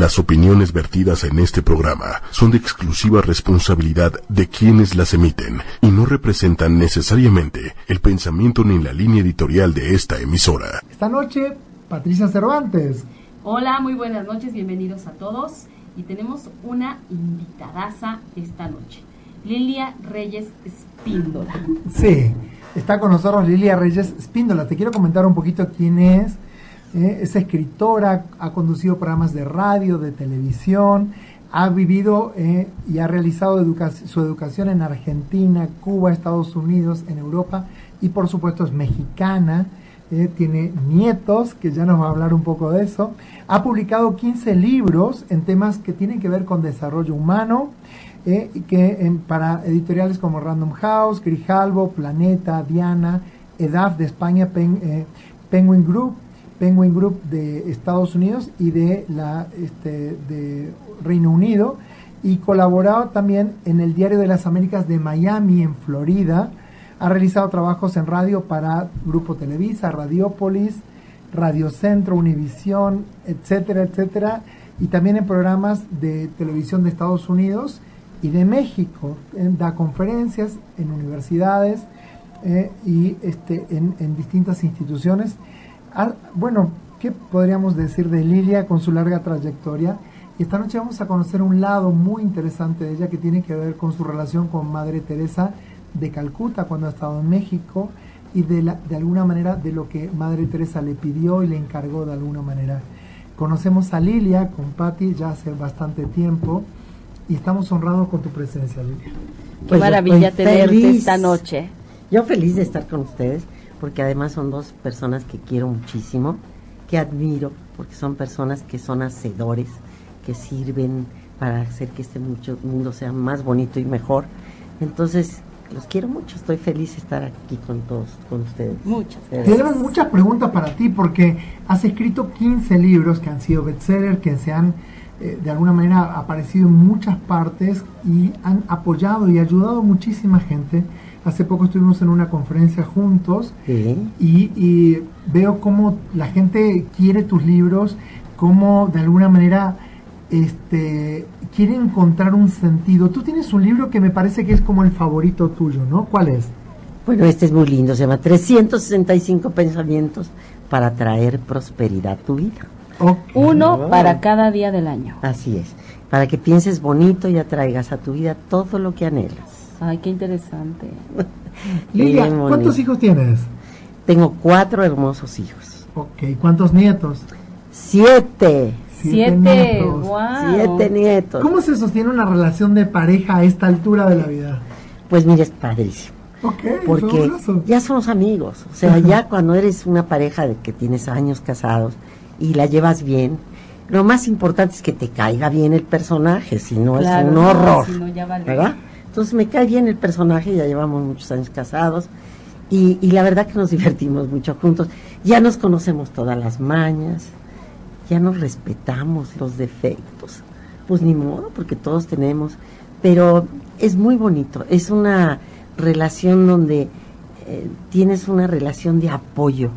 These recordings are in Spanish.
Las opiniones vertidas en este programa son de exclusiva responsabilidad de quienes las emiten y no representan necesariamente el pensamiento ni la línea editorial de esta emisora. Esta noche, Patricia Cervantes. Hola, muy buenas noches, bienvenidos a todos. Y tenemos una invitadaza esta noche, Lilia Reyes Espíndola. Sí, está con nosotros Lilia Reyes Espíndola. Te quiero comentar un poquito quién es. Eh, es escritora, ha conducido programas de radio, de televisión, ha vivido eh, y ha realizado su educación en Argentina, Cuba, Estados Unidos, en Europa y por supuesto es mexicana. Eh, tiene nietos, que ya nos va a hablar un poco de eso. Ha publicado 15 libros en temas que tienen que ver con desarrollo humano, que para editoriales como Random House, Grijalvo, Planeta, Diana, EDAF de España, Penguin Group, Penguin Group de Estados Unidos y de la este, de Reino Unido y colaborado también en el Diario de las Américas de Miami en Florida. Ha realizado trabajos en radio para Grupo Televisa, Radiopolis, Radio Centro, Univisión, etcétera, etcétera, y también en programas de televisión de Estados Unidos y de México. Da conferencias en universidades eh, y este, en, en distintas instituciones Ah, bueno, ¿qué podríamos decir de Lilia con su larga trayectoria? Y esta noche vamos a conocer un lado muy interesante de ella que tiene que ver con su relación con Madre Teresa de Calcuta cuando ha estado en México y de, la, de alguna manera de lo que Madre Teresa le pidió y le encargó de alguna manera. Conocemos a Lilia con Patti ya hace bastante tiempo y estamos honrados con tu presencia, Lilia. Qué pues maravilla tenerte esta noche. Yo feliz de estar con ustedes porque además son dos personas que quiero muchísimo, que admiro, porque son personas que son hacedores, que sirven para hacer que este mundo sea más bonito y mejor. Entonces, los quiero mucho, estoy feliz de estar aquí con todos, con ustedes. Muchas. Tenemos muchas preguntas para ti porque has escrito 15 libros que han sido bestseller, que se han eh, de alguna manera aparecido en muchas partes y han apoyado y ayudado a muchísima gente Hace poco estuvimos en una conferencia juntos y, veo cómo la gente quiere tus libros, cómo de alguna manera este, quiere encontrar un sentido. Tú tienes un libro que me parece que es como el favorito tuyo, ¿no? ¿Cuál es? Bueno, este es muy lindo, se llama 365 pensamientos para traer prosperidad a tu vida. Uno para cada día del año. Así es, para que pienses bonito y atraigas a tu vida todo lo que anhelas. Ay, qué interesante. Lilia, ¿cuántos hijos tienes? Tengo cuatro hermosos hijos. Ok, ¿cuántos nietos? Siete. Siete, nietos. Siete nietos. ¿Cómo se sostiene una relación de pareja a esta altura de la vida? Pues mira, es padrísimo. Okay, porque ya somos amigos. O sea, ya cuando eres una pareja de que tienes años casados y la llevas bien, lo más importante es que te caiga bien el personaje, si no es un horror. Si no, ya vale. ¿Verdad? Entonces me cae bien el personaje, ya llevamos muchos años casados y, la verdad que nos divertimos mucho juntos. Ya nos conocemos todas las mañas, ya nos respetamos los defectos. Pues ni modo, porque todos tenemos, pero es muy bonito, es una relación donde eh, tienes una relación de apoyo,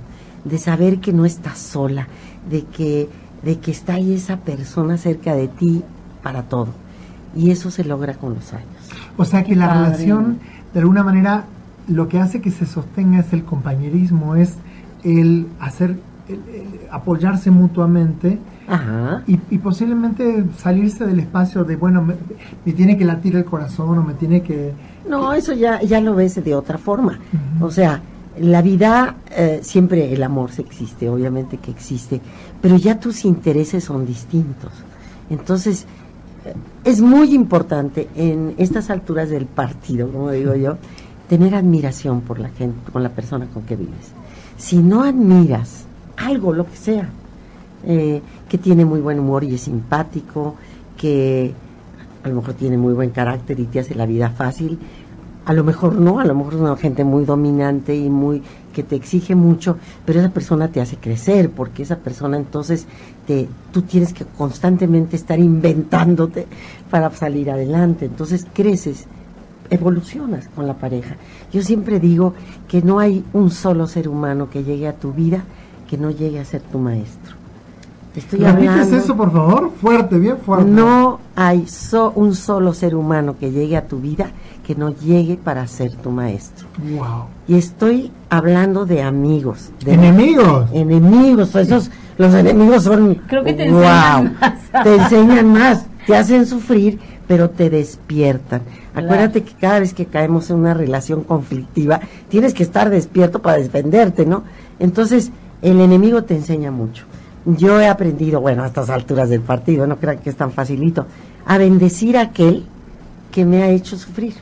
de saber que no estás sola, de que, de que está ahí esa persona cerca de ti para todo. Y eso se logra con los años. O sea que la relación, de alguna manera, lo que hace que se sostenga es el compañerismo, es el hacer, apoyarse mutuamente Y, posiblemente salirse del espacio de, bueno, me, tiene que latir el corazón o me tiene que... No, eso ya, ya lo ves de otra forma. O sea, la vida, eh, siempre el amor se existe, obviamente que existe, pero ya tus intereses son distintos. Entonces, es muy importante en estas alturas del partido, como digo yo, tener admiración por la gente, con la persona con que vives. Si no admiras algo, lo que sea, eh, que tiene muy buen humor y es simpático, que a lo mejor tiene muy buen carácter y te hace la vida fácil, a lo mejor no, a lo mejor es una gente muy dominante y muy que te exige mucho, pero esa persona te hace crecer, porque esa persona entonces te, tú tienes que constantemente estar inventándote para salir adelante, entonces creces, evolucionas con la pareja. Yo siempre digo que no hay un solo ser humano que llegue a tu vida que no llegue a ser tu maestro. Estoy ¿Repites hablando. eso, por favor? Fuerte, bien fuerte. No hay so- un solo ser humano que llegue a tu vida que no llegue para ser tu maestro. Wow. Y estoy hablando de amigos, de Enemigos. enemigos. Esos, los enemigos son. Creo que te enseñan más. Te enseñan más, te hacen sufrir, pero te despiertan. Acuérdate que cada vez que caemos en una relación conflictiva, tienes que estar despierto para defenderte, ¿no? Entonces, el enemigo te enseña mucho. Yo he aprendido, bueno, a estas alturas del partido, no crean que es tan facilito, a bendecir a aquel que me ha hecho sufrir.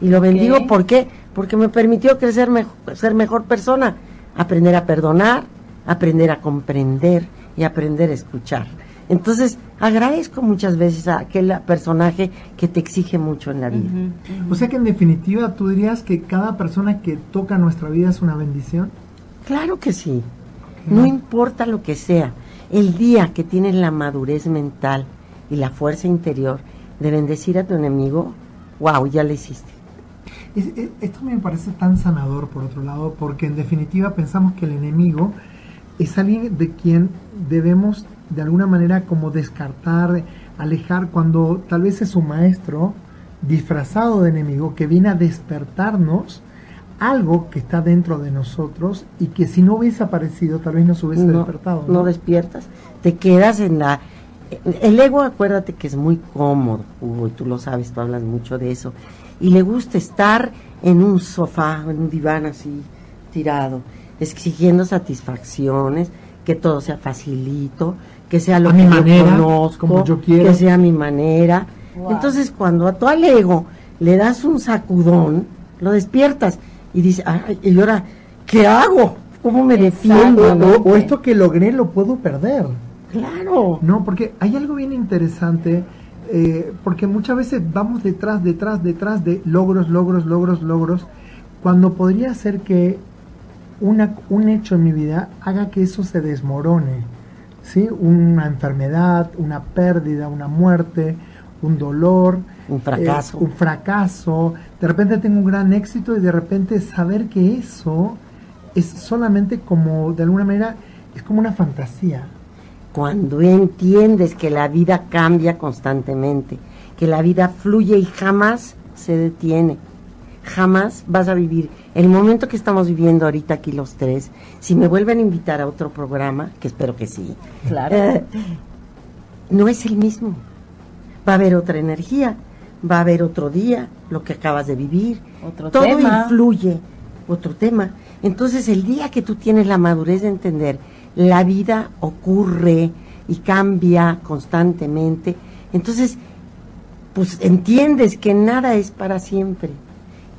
Y lo bendigo, ¿por qué? Porque me permitió crecer, mejor, ser mejor persona, aprender a perdonar, aprender a comprender y aprender a escuchar. Entonces, agradezco muchas veces a aquel personaje que te exige mucho en la vida. O sea que en definitiva tú dirías que cada persona que toca nuestra vida es una bendición. Claro que sí. No importa lo que sea. El día que tienes la madurez mental y la fuerza interior de bendecir a tu enemigo, wow, ya lo hiciste. Es- es- esto me parece tan sanador por otro lado, porque en definitiva pensamos que el enemigo es alguien de quien debemos de alguna manera como descartar, alejar, cuando tal vez es un maestro disfrazado de enemigo que viene a despertarnos algo que está dentro de nosotros y que si no hubiese aparecido tal vez nos hubiese no, despertado. no despiertas, te quedas en la... El ego, acuérdate que es muy cómodo, Hugo, y tú lo sabes, tú hablas mucho de eso, y le gusta estar en un sofá, en un diván así, tirado, exigiendo satisfacciones, que todo sea facilito, que sea lo A que mi yo manera, conozco, como yo quiero. que sea a mi manera. Wow. Entonces, cuando a tu al ego le das un sacudón, lo despiertas y dices, "Ay, ¿y ahora qué hago? ¿Cómo me defiendo? O- o esto que logré lo puedo perder. Claro. No, porque hay algo bien interesante, eh, porque muchas veces vamos detrás, detrás, detrás de logros, logros, logros, logros, cuando podría ser que una, un hecho en mi vida haga que eso se desmorone, ¿sí? Una enfermedad, una pérdida, una muerte, un dolor, Un fracaso. eh, un fracaso, de repente tengo un gran éxito y de repente saber que eso es solamente como, de alguna manera, es como una fantasía. Cuando entiendes que la vida cambia constantemente, que la vida fluye y jamás se detiene, jamás vas a vivir el momento que estamos viviendo ahorita aquí los tres. Si me vuelven a invitar a otro programa, que espero que sí, Claro. eh, no es el mismo. Va a haber otra energía, va a haber otro día, lo que acabas de vivir. Otro Todo tema. influye, otro tema. Entonces, el día que tú tienes la madurez de entender, la vida ocurre y cambia constantemente, entonces, pues entiendes que nada es para siempre,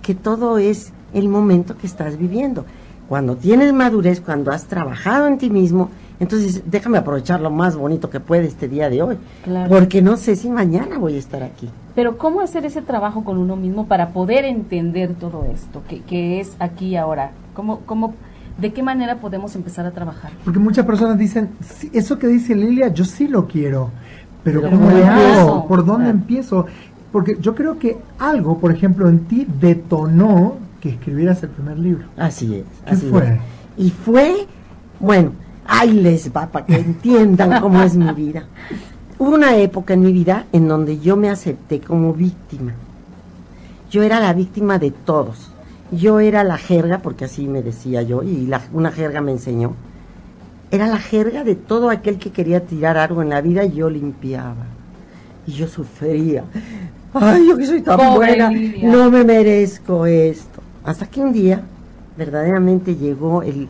que todo es el momento que estás viviendo. Cuando tienes madurez, cuando has trabajado en ti mismo, entonces déjame aprovechar lo más bonito que puede este día de hoy, Claro. porque no sé si mañana voy a estar aquí. Pero ¿cómo hacer ese trabajo con uno mismo para poder entender todo esto que, que es aquí y ahora? ¿Cómo, cómo, ¿De qué manera podemos empezar a trabajar? Porque muchas personas dicen, "Sí, eso que dice Lilia, yo sí lo quiero, pero Pero ¿cómo ¿cómo le hago? ¿Por dónde Claro. empiezo? Porque yo creo que algo, por ejemplo, en ti detonó que escribieras el primer libro. Así es. ¿Qué así fue? es. Y fue, bueno, ahí les va para que entiendan cómo es mi vida. Hubo una época en mi vida en donde yo me acepté como víctima. Yo era la víctima de todos. Yo era la jerga, porque así me decía yo, y la- una jerga me enseñó. Era la jerga de todo aquel que quería tirar algo en la vida y yo limpiaba. Y yo sufría. Ay, yo que soy tan Pobre buena, Lidia. no me merezco esto. Hasta que un día, verdaderamente llegó el,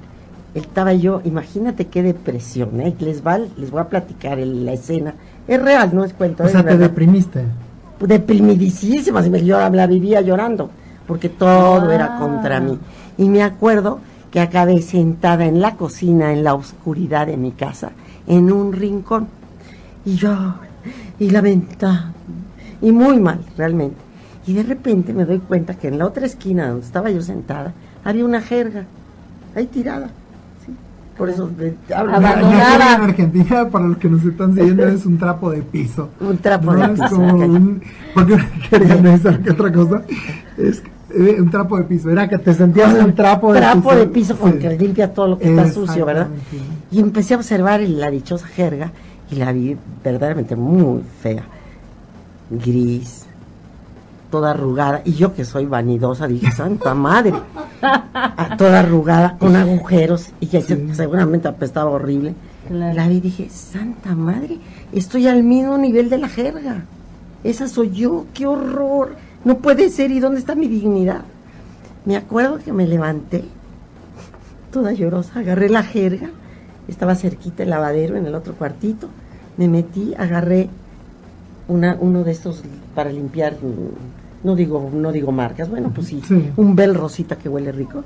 estaba yo, imagínate qué depresión, ¿eh? Les, va, les voy a platicar el- la escena. Es real, no es cuento. O es sea, te deprimiste. deprimidísima, si me- yo la vivía llorando, porque todo Ah. era contra mí. Y me acuerdo que acabé sentada en la cocina, en la oscuridad de mi casa, en un rincón, y yo, y lamentando, y muy mal, realmente. Y de repente me doy cuenta que en la otra esquina donde estaba yo sentada, había una jerga, ahí tirada. ¿sí? Por eso hablo- Abandonada. La jerga en Argentina, para los que nos están siguiendo, es un trapo de piso. Un trapo No de es piso, un- porque una jerga no es que otra cosa. Es eh, un trapo de piso, era que te sentías un trapo de trapo piso. de piso con Sí. que limpia todo lo que está sucio, ¿verdad? Y empecé a observar la dichosa jerga y la vi verdaderamente muy fea, gris, toda arrugada. Y yo que soy vanidosa dije, santa madre, Ah, toda arrugada, con agujeros y que Sí. seguramente apestaba horrible. Claro. La vi y dije, santa madre, estoy al mismo nivel de la jerga. Esa soy yo, qué horror. No puede ser, ¿y dónde está mi dignidad? Me acuerdo que me levanté, toda llorosa, agarré la jerga, estaba cerquita el lavadero en el otro cuartito, me metí, agarré una, uno de estos para limpiar, no digo, no digo marcas, bueno, pues sí, Sí. un bel rosita que huele rico,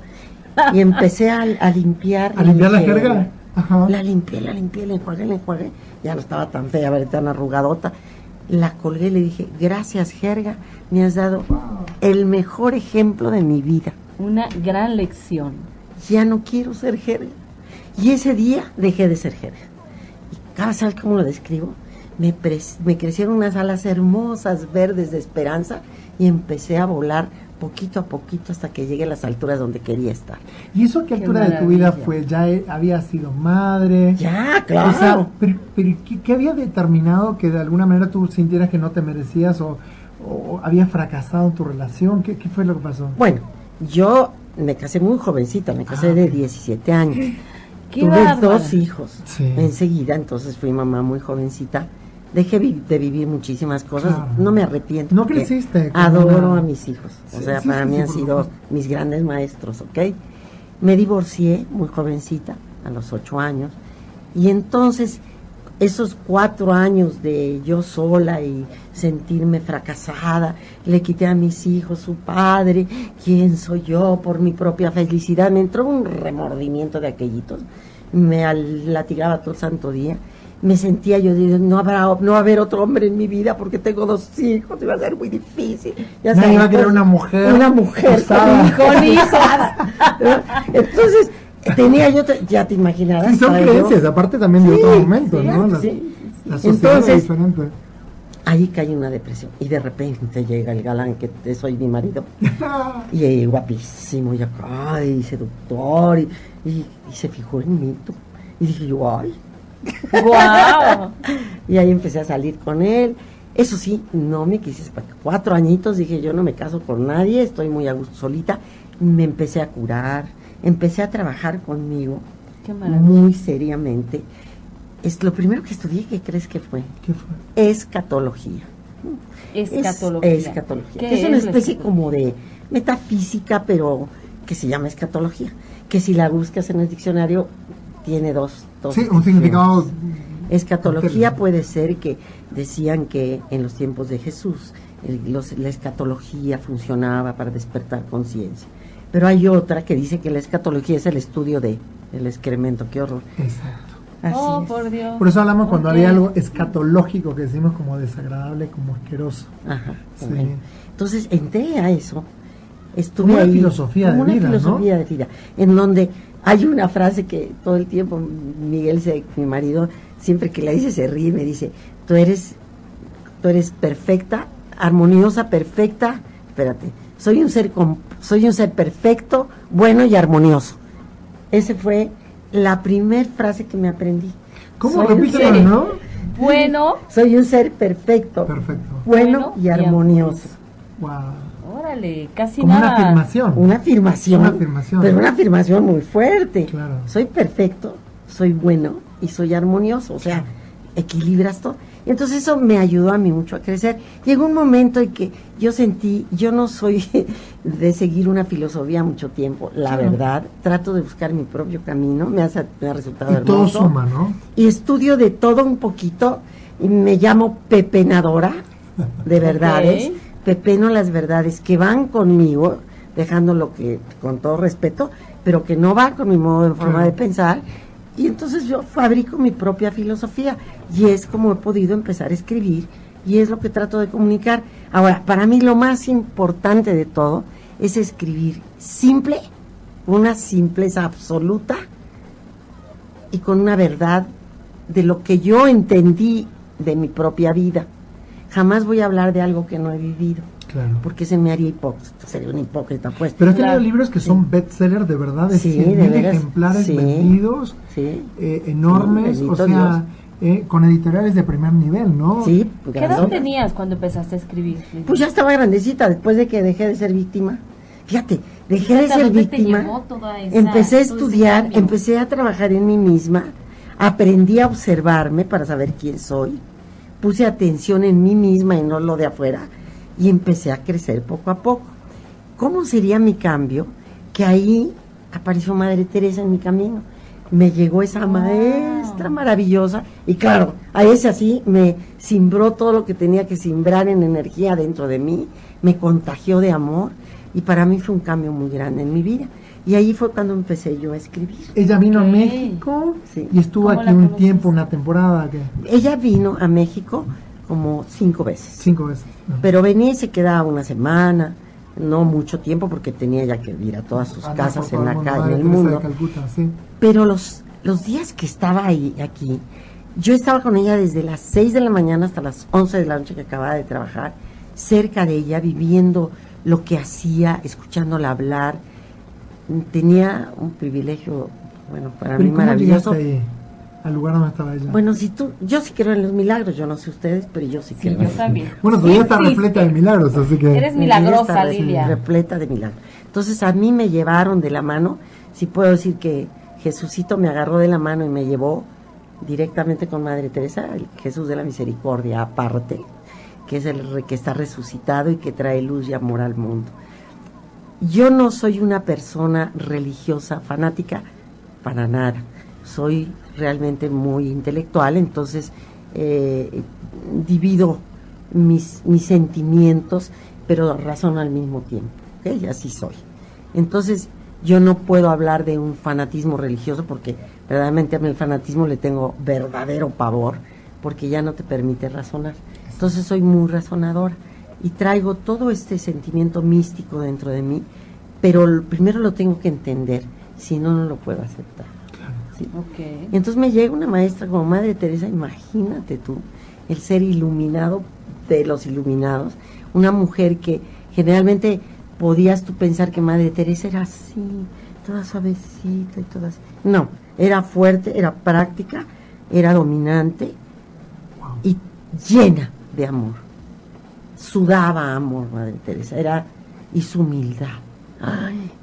y empecé a, a limpiar. ¿A limpiar la jerga? Ajá. La limpié, la limpié, la enjuagué, la enjuagué, ya no estaba tan fea, tan arrugadota. La colgué y le dije, gracias jerga, me has dado el mejor ejemplo de mi vida Una gran lección. ya no quiero ser jerga. Y ese día dejé de ser jerga. Y cada vez cómo lo describo, me, crecieron unas alas hermosas, verdes de esperanza, y empecé a volar poquito a poquito hasta que llegué a las alturas donde quería estar. ¿Y eso a qué Qué altura de tu vida fue? ¿Ya eh, había sido madre? Ya, O sea, claro. pero, pero ¿qué, qué había determinado que de alguna manera tú sintieras que no te merecías o, o había fracasado en tu relación? ¿Qué, qué fue lo que pasó? Bueno, yo me casé muy jovencita, me casé Ah, de ok. 17 años. Qué Tuve dos hijos Sí. enseguida, entonces fui mamá muy jovencita. Dejé vi- de vivir muchísimas cosas, Claro. no me arrepiento. No creciste Adoro una- a mis hijos, o Sí, sea, sí, para sí, mí han sido mis grandes maestros, ¿ok? Me divorcié muy jovencita, a los ocho años, y entonces esos cuatro años de yo sola y sentirme fracasada, le quité a mis hijos su padre, quién soy yo por mi propia felicidad, me entró un remordimiento de aquellitos, me latigaba todo el santo día, me sentía yo, digo, no habrá, no va a haber otro hombre en mi vida porque tengo dos hijos, iba a ser muy difícil. Ya sabes, va a querer una mujer Una mujer con, con hijos. Entonces, tenía yo, ya te imaginarás. Sí, son yo- creencias, aparte también de otro momento, sí, ¿no? La, sí. la sociedad Entonces- es diferente. Ahí caí en una depresión y de repente llega el galán que te- soy mi marido y eh, guapísimo y acá y seductor y, y- y se fijó en mí tú. y dije yo ay ¡Guau! y ahí empecé a salir con él eso sí no me quise cuatro añitos dije yo no me caso con nadie estoy muy a gusto solita me empecé a curar empecé a trabajar conmigo Qué maravilla. muy seriamente es lo primero que estudié qué crees que fue ¿Qué fue? escatología es- Escatología. escatología, ¿Qué que es una especie como de metafísica, pero que se llama escatología. Que si la buscas en el diccionario, tiene dos. Sí, un significado. Escatología puede ser que decían que en los tiempos de Jesús el- los- la escatología funcionaba para despertar conciencia. Pero hay otra que dice que la escatología es el estudio de el excremento. Qué horror. Exacto. Así Oh, es. por Dios. Por eso hablamos cuando había algo escatológico que decimos como desagradable, como asqueroso. Ajá, Sí. bueno. Entonces entré a eso, estuve Como una ahí, filosofía como de una vida, ¿no? filosofía de vida, en donde hay una frase que todo el tiempo Miguel, se, mi marido, siempre que la dice se ríe y me dice, tú eres, tú eres perfecta, armoniosa, perfecta, espérate, soy un ser, soy un ser perfecto, bueno y armonioso. Ese fue la primer frase que me aprendí. ¿Cómo? Repítelo, ser- ¿no? Bueno, Soy un ser perfecto, Perfecto. bueno, Bueno y y armonioso. Wow. Órale, casi Como una nada. afirmación. Una afirmación. Una afirmación. Pero una afirmación muy fuerte. Claro. Soy perfecto, soy bueno y soy armonioso. O sea, equilibras todo. Y entonces eso me ayudó a mí mucho a crecer. Llegó un momento en que yo sentí, yo no soy de seguir una filosofía mucho tiempo, la Claro. verdad. Trato de buscar mi propio camino, me ha, sa- me ha resultado Y todo hermoso. suma, ¿no? Y estudio de todo un poquito. y me llamo pepenadora de verdades. Ok. Pepeno las verdades que van conmigo, dejando lo que, con todo respeto, pero que no va con mi modo de forma de pensar. Y entonces yo fabrico mi propia filosofía y es como he podido empezar a escribir y es lo que trato de comunicar. Ahora, para mí lo más importante de todo es escribir simple, una simpleza absoluta y con una verdad de lo que yo entendí de mi propia vida. Jamás voy a hablar de algo que no he vivido. Claro. porque se me haría hipócrita, sería un hipócrita pues. Pero has tenido Claro. libros que son bestsellers de verdad, de Sí, 100.000 de veras, ejemplares sí. vendidos, sí, eh, enormes, Sí, o sea, eh, con editoriales de primer nivel, ¿no? sí, ¿Qué edad tenías cuando empezaste a escribir? Pues ya estaba grandecita después de que dejé de ser víctima. Fíjate, dejé de ¿Hasta ser víctima. llevó toda esa- Empecé a estudiar, empecé a trabajar en mí misma, aprendí a observarme para saber quién soy, puse atención en mí misma y no lo de afuera, y empecé a crecer poco a poco. ¿Cómo sería mi cambio? Que ahí apareció Madre Teresa en mi camino. Me llegó esa maestra maravillosa y claro, a ese así me simbró todo lo que tenía que simbrar en energía dentro de mí, me contagió de amor y para mí fue un cambio muy grande en mi vida. Y ahí fue cuando empecé yo a escribir. Ella vino a México Sí. y estuvo ¿Cómo aquí un conociste? tiempo, una temporada, Ella vino a México como cinco veces, cinco veces. ¿no? pero venía y se quedaba una semana, no mucho tiempo porque tenía ya que ir a todas sus Andar casas en la calle, en el mundo. Calcuta, sí. Pero los, los días que estaba ahí, aquí, yo estaba con ella desde las 6 de la mañana hasta las 11 de la noche que acababa de trabajar, cerca de ella, viviendo lo que hacía, escuchándola hablar. Tenía un privilegio, bueno, para mí ¿y ¿Cómo maravilloso. ahí, al lugar donde estaba ella? Bueno, si tú, yo sí creo en los milagros, yo no sé ustedes, pero yo sí Sí, creo. yo también. Bueno, tu Sí vida está existe. repleta de milagros, así que... Eres milagrosa, está Lilia. Repleta de milagros. Entonces a mí me llevaron de la mano, si puedo decir que Jesucito me agarró de la mano y me llevó directamente con Madre Teresa, el Jesús de la Misericordia aparte, que es el re- que está resucitado y que trae luz y amor al mundo. Yo no soy una persona religiosa, fanática, para nada. Soy realmente muy intelectual, entonces eh, divido mis, mis sentimientos, pero razono al mismo tiempo. ¿ok? Y así soy. Entonces, yo no puedo hablar de un fanatismo religioso porque verdaderamente a mí el fanatismo le tengo verdadero pavor, porque ya no te permite razonar. Entonces, soy muy razonadora y traigo todo este sentimiento místico dentro de mí, pero primero lo tengo que entender, si no, no lo puedo aceptar. ¿sí? Entonces me llega una maestra como Madre Teresa, imagínate tú, el ser iluminado de los iluminados, una mujer que generalmente podías tú pensar que Madre Teresa era así, toda suavecita y toda así. No, era fuerte, era práctica, era dominante y llena de amor. Sudaba amor, Madre Teresa, era y su humildad.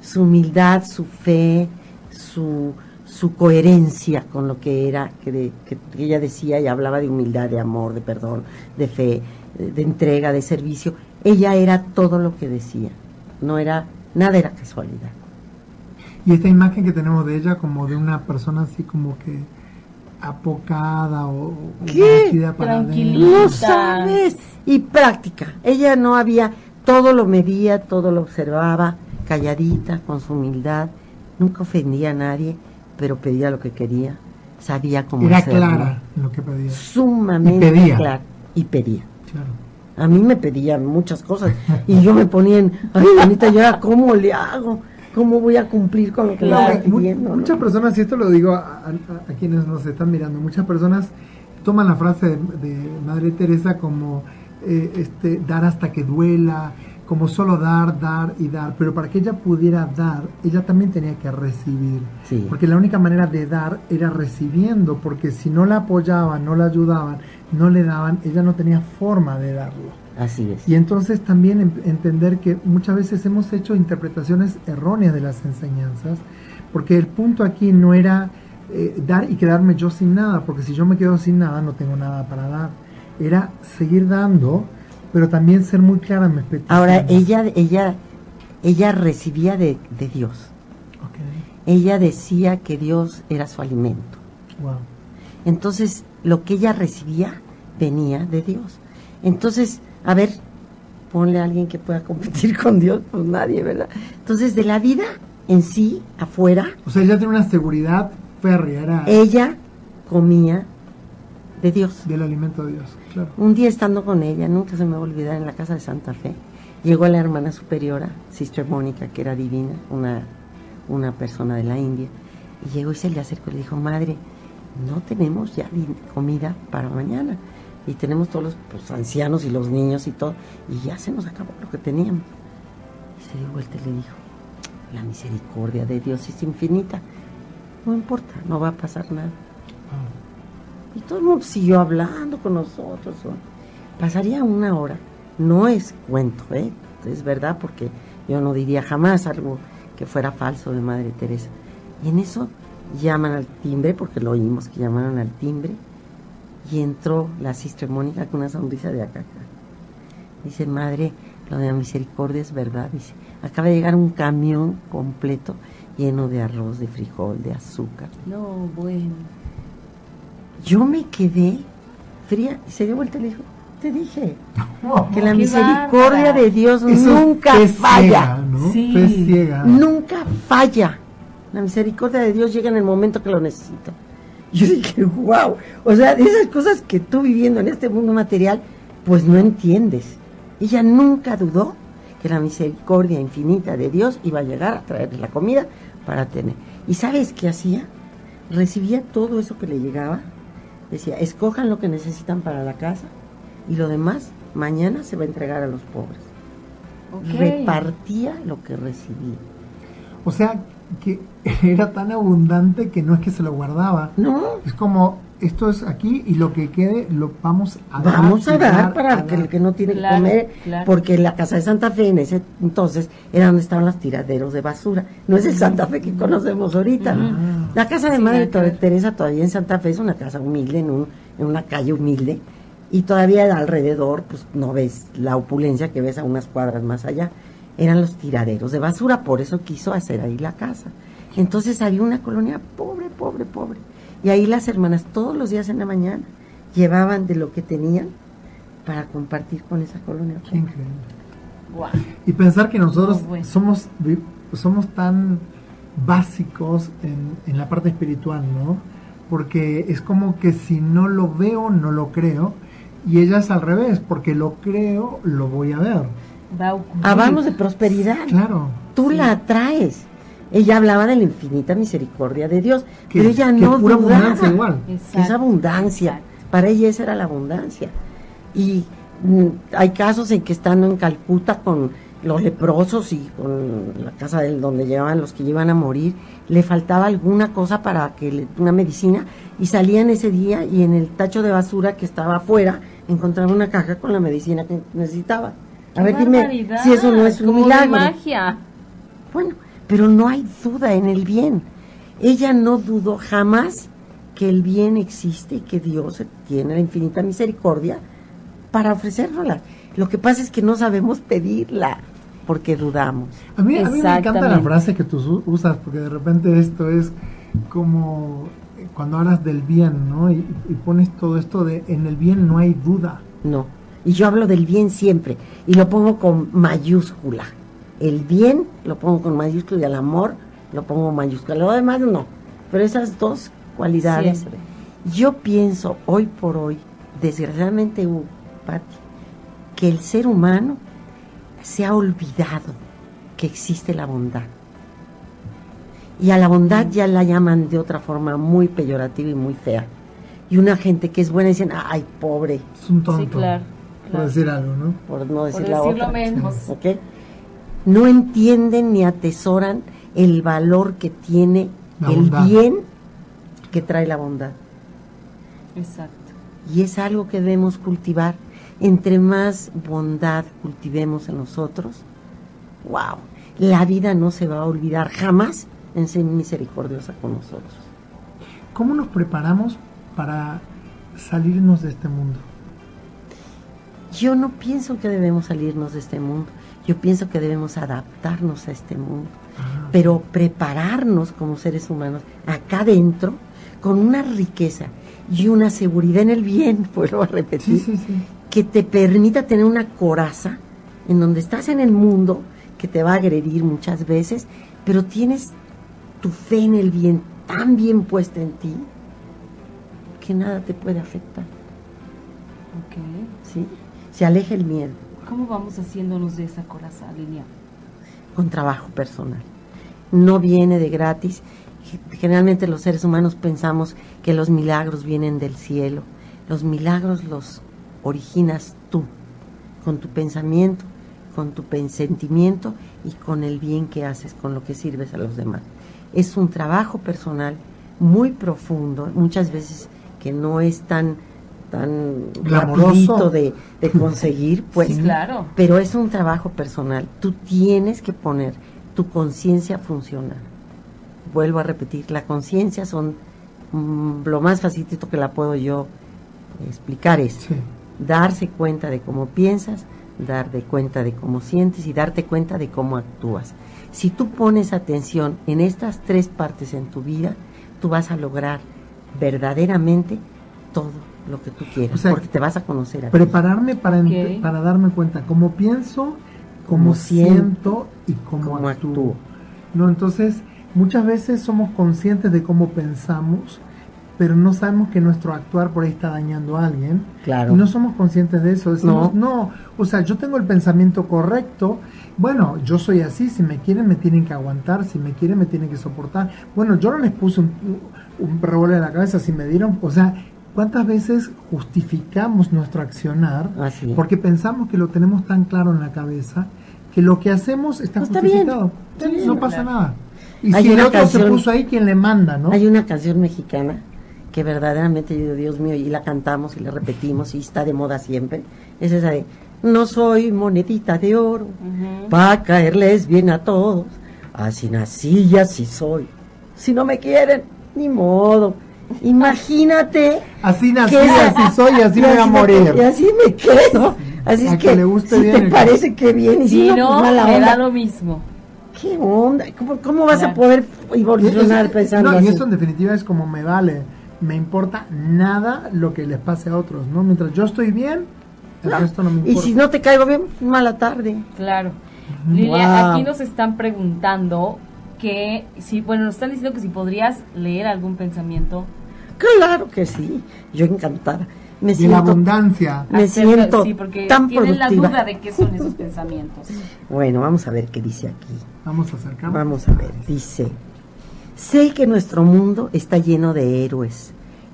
Su humildad, su fe, su, su coherencia con lo que era, que- que ella decía y hablaba de humildad, de amor, de perdón, de fe, de, de entrega, de servicio. Ella era todo lo que decía. No era, nada era casualidad. Y esta imagen que tenemos de ella como de una persona así como que apocada o, o ¿Qué? para. No sabes. Y práctica. Ella no había, todo lo medía, todo lo observaba, calladita, con su humildad. Nunca ofendía a nadie, pero pedía lo que quería. Sabía cómo Era hacerlo. clara en lo que pedía. Sumamente Y pedía. clara. Y pedía. Claro. A mí me pedían muchas cosas y yo me ponía en, ay, ya, ¿cómo le hago? ¿Cómo voy a cumplir con lo que Claro. me está Mu- pidiendo? no? muchas personas, y esto lo digo a, a- a quienes nos están mirando, muchas personas toman la frase de, de Madre Teresa como eh, este, dar hasta que duela, como solo dar, dar y dar, pero para que ella pudiera dar, ella también tenía que recibir, Sí. porque la única manera de dar era recibiendo, porque si no la apoyaban, no la ayudaban, no le daban, ella no tenía forma de darlo. Así es. Y entonces también entender que muchas veces hemos hecho interpretaciones erróneas de las enseñanzas, porque el punto aquí no era eh, dar y quedarme yo sin nada, porque si yo me quedo sin nada no tengo nada para dar. Era seguir dando, pero también ser muy clara en mis peticiones. Ahora, ella, ella, ella recibía de, de Dios. Ella decía que Dios era su alimento. wow. Entonces, lo que ella recibía venía de Dios. Entonces, a ver, ponle a alguien que pueda competir con Dios, pues nadie, ¿verdad? Entonces, de la vida en sí, afuera, O sea, ella tiene una seguridad férrea, era ella comía de Dios. del alimento de Dios, claro. Un día estando con ella, nunca se me va a olvidar, en la casa de Santa Fe, llegó la hermana superiora, Sister Mónica, que era divina, una, una persona de la India, y llegó y se le acercó y le dijo, madre, no tenemos ya comida para mañana. Y tenemos todos los pues, ancianos y los niños y todo, y ya se nos acabó lo que teníamos. Y se dio vuelta y le dijo, la misericordia de Dios es infinita, no importa, no va a pasar nada. Y todo el mundo siguió hablando con nosotros. Pasaría una hora, no es cuento, ¿eh? es verdad, porque yo no diría jamás algo que fuera falso de Madre Teresa. Y en eso llaman al timbre, porque lo oímos que llamaron al timbre, y entró la Sister Mónica con una sonrisa de acá. Dice, madre, lo de la misericordia es verdad. Dice, acaba de llegar un camión completo lleno de arroz, de frijol, de azúcar. No, bueno. Yo me quedé fría y se dio vuelta y le dijo, te dije que la misericordia de Dios nunca falla. Nunca falla. La misericordia de Dios llega en el momento que lo necesita. Yo dije, wow, o sea, de esas cosas que tú viviendo en este mundo material, pues no entiendes. Ella nunca dudó que la misericordia infinita de Dios iba a llegar a traerle la comida para tener. ¿Y sabes qué hacía? Recibía todo eso que le llegaba, decía, escojan lo que necesitan para la casa y lo demás mañana se va a entregar a los pobres. Repartía lo que recibía. O sea, que era tan abundante que no es que se lo guardaba. No. Es como, esto es aquí y lo que quede lo vamos a dar. Vamos a dar, para que el que no tiene que comer, porque la casa de Santa Fe en ese entonces era donde estaban los tiraderos de basura. No es el Santa Fe que conocemos ahorita. La casa de Madre Teresa todavía en Santa Fe es una casa humilde, en, un, en una calle humilde, y todavía alrededor, pues no ves la opulencia que ves a unas cuadras más allá eran los tiraderos de basura, por eso quiso hacer ahí la casa. Entonces había una colonia pobre, pobre, pobre. Y ahí las hermanas todos los días en la mañana llevaban de lo que tenían para compartir con esa colonia. Y pensar que nosotros somos, somos tan básicos en, en la parte espiritual, ¿no? Porque es como que si no lo veo, no lo creo. Y ella es al revés, porque lo creo, lo voy a ver. Hablamos de prosperidad. Claro. Tú la atraes. Ella hablaba de la infinita misericordia de Dios, pero ella no dudaba. Igual. Esa abundancia. Para ella esa era la abundancia. Y mm, hay casos en que estando en Calcuta con los leprosos y con la casa del donde llevaban los que iban a morir, le faltaba alguna cosa para que una medicina y salían ese día y en el tacho de basura que estaba afuera encontraba una caja con la medicina que necesitaba. A ver, dime si eso no es un milagro. magia. Bueno, pero no hay duda en el bien. Ella no dudó jamás que el bien existe y que Dios tiene la infinita misericordia para ofrecérnosla. Lo que pasa es que no sabemos pedirla porque dudamos. A mí, a mí me encanta la frase que tú usas, porque de repente esto es como cuando hablas del bien, ¿no? Y, y pones todo esto de en el bien no hay duda. No y yo hablo del bien siempre, y lo pongo con mayúscula. El bien lo pongo con mayúscula y el amor lo pongo mayúscula. Lo demás no. Pero esas dos cualidades. Yo pienso hoy por hoy, desgraciadamente, Pati, que el ser humano se ha olvidado que existe la bondad. Y a la bondad ya la llaman de otra forma muy peyorativa y muy fea. Y una gente que es buena dicen, ay, pobre. Es un tonto. Sí, claro por decir algo, ¿no? Por no decir decirlo menos. No entienden ni atesoran el valor que tiene el bien que trae la bondad. Exacto. Y es algo que debemos cultivar. Entre más bondad cultivemos en nosotros, wow, la vida no se va a olvidar jamás en ser misericordiosa con nosotros. ¿Cómo nos preparamos para salirnos de este mundo? Yo no pienso que debemos salirnos de este mundo, yo pienso que debemos adaptarnos a este mundo, ah. pero prepararnos como seres humanos acá dentro con una riqueza y una seguridad en el bien, vuelvo a repetir, que te permita tener una coraza en donde estás en el mundo que te va a agredir muchas veces, pero tienes tu fe en el bien tan bien puesta en ti que nada te puede afectar. Okay. ¿Sí? Se aleje el miedo. ¿Cómo vamos haciéndonos de esa coraza, Lilia? Con trabajo personal. No viene de gratis. Generalmente los seres humanos pensamos que los milagros vienen del cielo. Los milagros los originas tú, con tu pensamiento, con tu sentimiento y con el bien que haces, con lo que sirves a los demás. Es un trabajo personal muy profundo, muchas veces que no es tan tan rapidito de, de conseguir, pues claro. pero es un trabajo personal. Tú tienes que poner tu conciencia a funcionar. Vuelvo a repetir, la conciencia son mm, lo más facilito que la puedo yo explicar es darse cuenta de cómo piensas, darte cuenta de cómo sientes y darte cuenta de cómo actúas. Si tú pones atención en estas tres partes en tu vida, tú vas a lograr verdaderamente todo lo que tú quieras, porque te vas a conocer a Prepararme para, para darme cuenta cómo pienso, cómo, siento y cómo, actúo. No, entonces muchas veces somos conscientes de cómo pensamos, pero no sabemos que nuestro actuar por ahí está dañando a alguien. Claro. Y no somos conscientes de eso. Decimos, no. o sea, yo tengo el pensamiento correcto. Bueno, yo soy así. Si me quieren, me tienen que aguantar. Si me quieren, me tienen que soportar. Bueno, yo no les puse un, un revólver en la cabeza. Si me dieron, o sea, ¿cuántas veces justificamos nuestro accionar? Porque pensamos que lo tenemos tan claro en la cabeza que lo que hacemos está justificado. no pasa nada. Y si el otro se puso ahí, quien le manda, ¿no? Hay una canción mexicana que verdaderamente yo digo, Dios mío, y la cantamos y la repetimos y está de moda siempre, es esa de, no soy monedita de oro, para caerles bien a todos, así nací y así soy. Si no me quieren, ni modo. Imagínate. Así nací, así soy, así me voy a morir. Y así me quedo. Así es que, si te parece que bien y si, no, pues me da lo mismo. ¿Qué onda? ¿Cómo, vas a poder evolucionar pensando Y eso en definitiva es como me vale me importa nada lo que les pase a otros, ¿no? Mientras yo estoy bien, el resto no me importa. Y si no te caigo bien, mala tarde. Claro. Lilia, aquí nos están preguntando que si, bueno, nos están diciendo que si podrías leer algún pensamiento. Claro que sí, yo encantada. Me siento, la abundancia. Me siento sí, porque tan tienen la duda de qué son esos pensamientos. Bueno, vamos a ver qué dice aquí. Vamos a acercarnos. Vamos a ver, dice, sé que nuestro mundo está lleno de héroes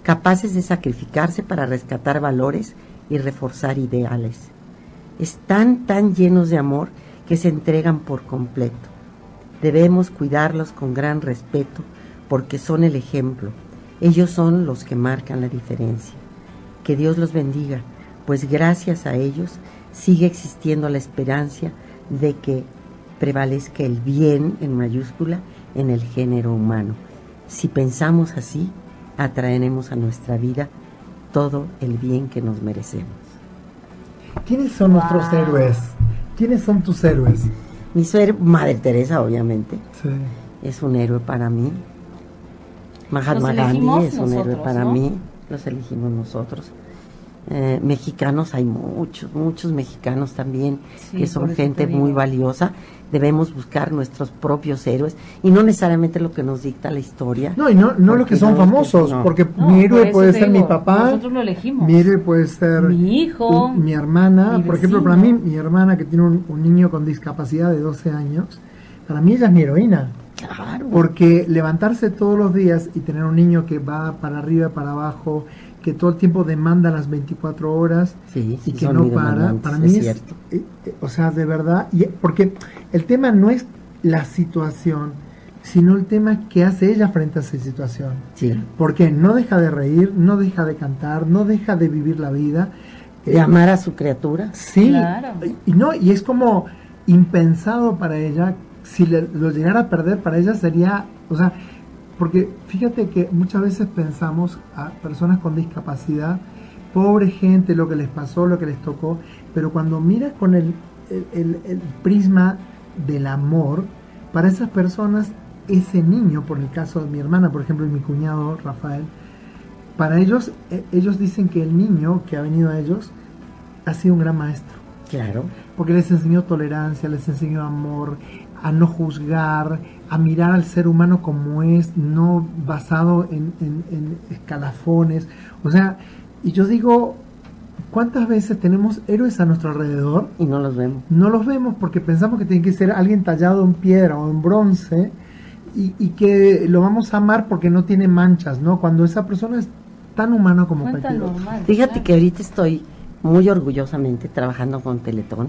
capaces de sacrificarse para rescatar valores y reforzar ideales. Están tan llenos de amor que se entregan por completo. Debemos cuidarlos con gran respeto porque son el ejemplo. Ellos son los que marcan la diferencia. Que Dios los bendiga, pues gracias a ellos sigue existiendo la esperanza de que prevalezca el bien en mayúscula en el género humano. Si pensamos así, atraeremos a nuestra vida todo el bien que nos merecemos. ¿Quiénes son nuestros héroes? ¿Quiénes son tus héroes? Mi Madre Teresa, obviamente. Sí. Es un héroe para mí. Mahatma Gandhi es un héroe para mí. Los elegimos nosotros. Eh, mexicanos hay muchos, muchos mexicanos también que son gente muy valiosa debemos buscar nuestros propios héroes y no necesariamente lo que nos dicta la historia. No, y no, no lo que son famosos, porque mi héroe puede ser mi papá, nosotros lo elegimos. mi héroe puede ser mi hijo, mi hermana, por ejemplo, para mí, mi hermana que tiene un, niño con discapacidad de 12 años, para mí ella es mi heroína. Claro. Porque levantarse todos los días y tener un niño que va para arriba, para abajo, que todo el tiempo demanda las 24 horas y que no para, para mí es, eh, eh, o sea, de verdad, y, porque el tema no es la situación, sino el tema que hace ella frente a esa situación. Sí. Porque no deja de reír, no deja de cantar, no deja de vivir la vida. De eh, amar a su criatura. Sí. Y, no, y es como impensado para ella, si lo llegara a perder, para ella sería, o sea, porque fíjate que muchas veces pensamos a personas con discapacidad, pobre gente, lo que les pasó, lo que les tocó, pero cuando miras con el, el, prisma del amor, para esas personas, ese niño, por el caso de mi hermana, por ejemplo, y mi cuñado Rafael, para ellos, e, ellos dicen que el niño que ha venido a ellos ha sido un gran maestro. Claro. Porque les enseñó tolerancia, les enseñó amor, a no juzgar, a mirar al ser humano como es, no basado en, escalafones. O sea, y yo digo, ¿cuántas veces tenemos héroes a nuestro alrededor? Y no los vemos. No los vemos porque pensamos que tiene que ser alguien tallado en piedra o en bronce y, que lo vamos a amar porque no tiene manchas, ¿no? Cuando esa persona es tan humana como cualquier Fíjate que ahorita estoy muy orgullosamente trabajando con Teletón.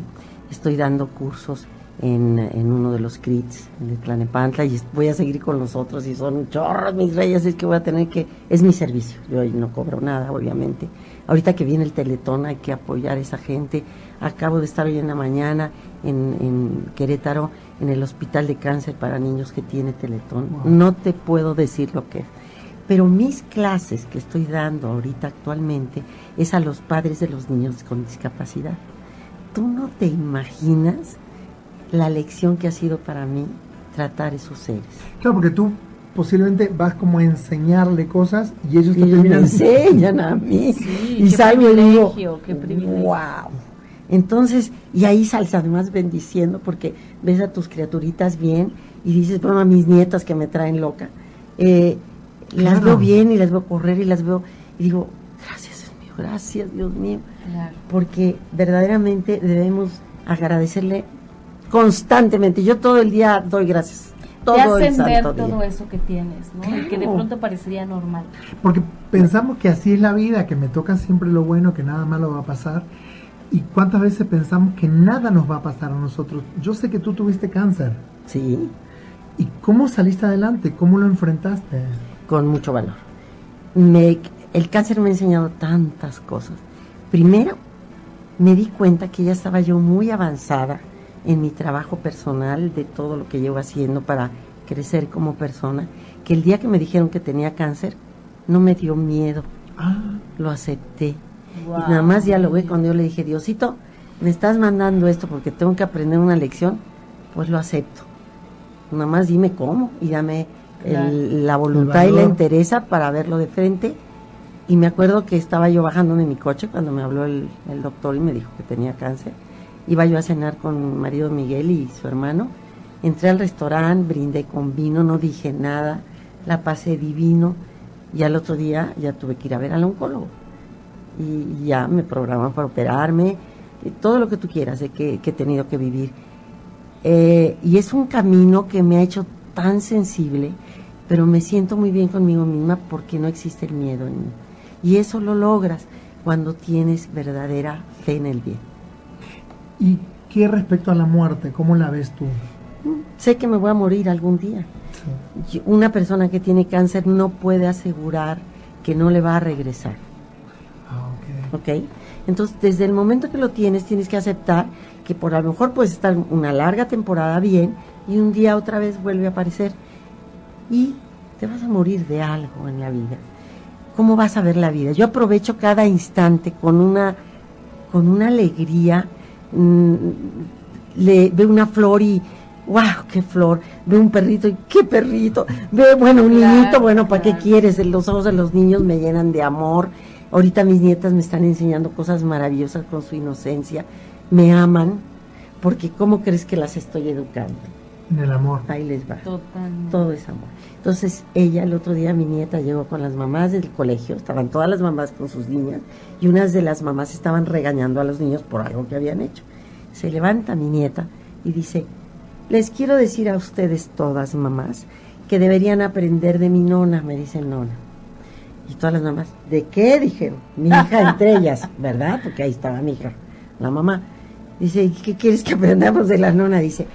Estoy dando cursos en, en uno de los CRITs de Tlanepantla y voy a seguir con los otros y son chorros mis reyes, es que voy a tener que, es mi servicio, yo ahí no cobro nada obviamente. Ahorita que viene el Teletón hay que apoyar a esa gente. Acabo de estar hoy en la mañana en, en Querétaro, en el Hospital de Cáncer para Niños que tiene Teletón. No te puedo decir lo que es. Pero mis clases que estoy dando ahorita actualmente es a los padres de los niños con discapacidad. Tú no te imaginas la lección que ha sido para mí tratar esos seres. Claro, porque tú posiblemente vas como a enseñarle cosas y ellos te me enseñan a mí. y salgo y digo, wow. Entonces, y ahí sales además bendiciendo porque ves a tus criaturitas bien y dices, bueno, a mis nietas que me traen loca, eh, las veo bien y las veo correr y las veo y digo, gracias Dios mío, gracias Dios mío, porque verdaderamente debemos agradecerle constantemente. Yo todo el día doy gracias. Todo Te hacen ver todo eso que tienes, ¿no? Y que de pronto parecería normal. Porque pensamos que así es la vida, que me toca siempre lo bueno, que nada malo va a pasar. ¿Y cuántas veces pensamos que nada nos va a pasar a nosotros? Yo sé que tú tuviste cáncer. Sí. ¿Y cómo saliste adelante? ¿Cómo lo enfrentaste? Con mucho valor. Me, el cáncer me ha enseñado tantas cosas. Primero, me di cuenta que ya estaba yo muy avanzada en mi trabajo personal, de todo lo que llevo haciendo para crecer como persona, que el día que me dijeron que tenía cáncer, no me dio miedo, ah. lo acepté. Y nada más ya lo ve cuando yo le dije, Diosito, me estás mandando esto porque tengo que aprender una lección, pues lo acepto. Nada más dime cómo y dame la voluntad y la interesa para verlo de frente. Y me acuerdo que estaba yo bajándome en mi coche cuando me habló el, el doctor y me dijo que tenía cáncer Iba yo a cenar con mi marido Miguel y su hermano. Entré al restaurante, brindé con vino, no dije nada, la pasé divino y al otro día ya tuve que ir a ver al oncólogo. Y ya me programan para operarme, todo lo que tú quieras de que, he tenido que vivir. Eh, y es un camino que me ha hecho tan sensible, pero me siento muy bien conmigo misma porque no existe el miedo en mí. Y eso lo logras cuando tienes verdadera fe en el bien. ¿Y qué respecto a la muerte? ¿Cómo la ves tú? Sé que me voy a morir algún día. Una persona que tiene cáncer no puede asegurar que no le va a regresar. Ah, okay. ok. Entonces, desde el momento que lo tienes, tienes que aceptar que por a lo mejor puedes estar una larga temporada bien y un día otra vez vuelve a aparecer. Y te vas a morir de algo en la vida. ¿Cómo vas a ver la vida? Yo aprovecho cada instante con una, con una alegría Mm, le ve una flor y wow, qué flor, ve un perrito y qué perrito, ve, bueno, un niñito, bueno, ¿para qué quieres? Los ojos de los niños me llenan de amor. Ahorita mis nietas me están enseñando cosas maravillosas con su inocencia, me aman, porque ¿cómo crees que las estoy educando? En el amor. Ahí les va. Todo es amor. Entonces ella, el otro día mi nieta llegó con las mamás del colegio, estaban todas las mamás con sus niñas y unas de las mamás estaban regañando a los niños por algo que habían hecho. Se levanta mi nieta y dice, les quiero decir a ustedes todas mamás que deberían aprender de mi nona, me dice nona. Y todas las mamás, ¿de qué? Dijeron, mi hija entre ellas, ¿verdad? Porque ahí estaba mi hija, la mamá. Dice, ¿qué quieres que aprendamos de la nona? Dice,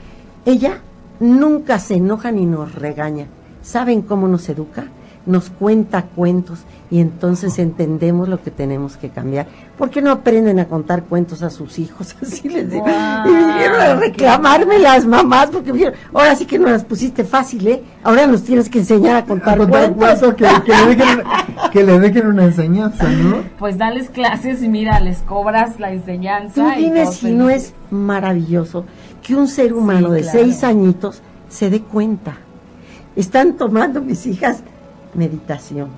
ella nunca se enoja ni nos regaña ¿Saben cómo nos educa? Nos cuenta cuentos y entonces entendemos lo que tenemos que cambiar. ¿Por qué no aprenden a contar cuentos a sus hijos? Así les digo. y vinieron a reclamarme las mamás porque dijeron, ahora sí que nos las pusiste fácil, ¿eh? Ahora nos tienes que enseñar a contar, cuentos. que, le dejen, una enseñanza, ¿no? Pues dales clases y mira, les cobras la enseñanza. Tú dime si no es maravilloso que un ser humano de seis añitos se dé cuenta están tomando mis hijas meditación,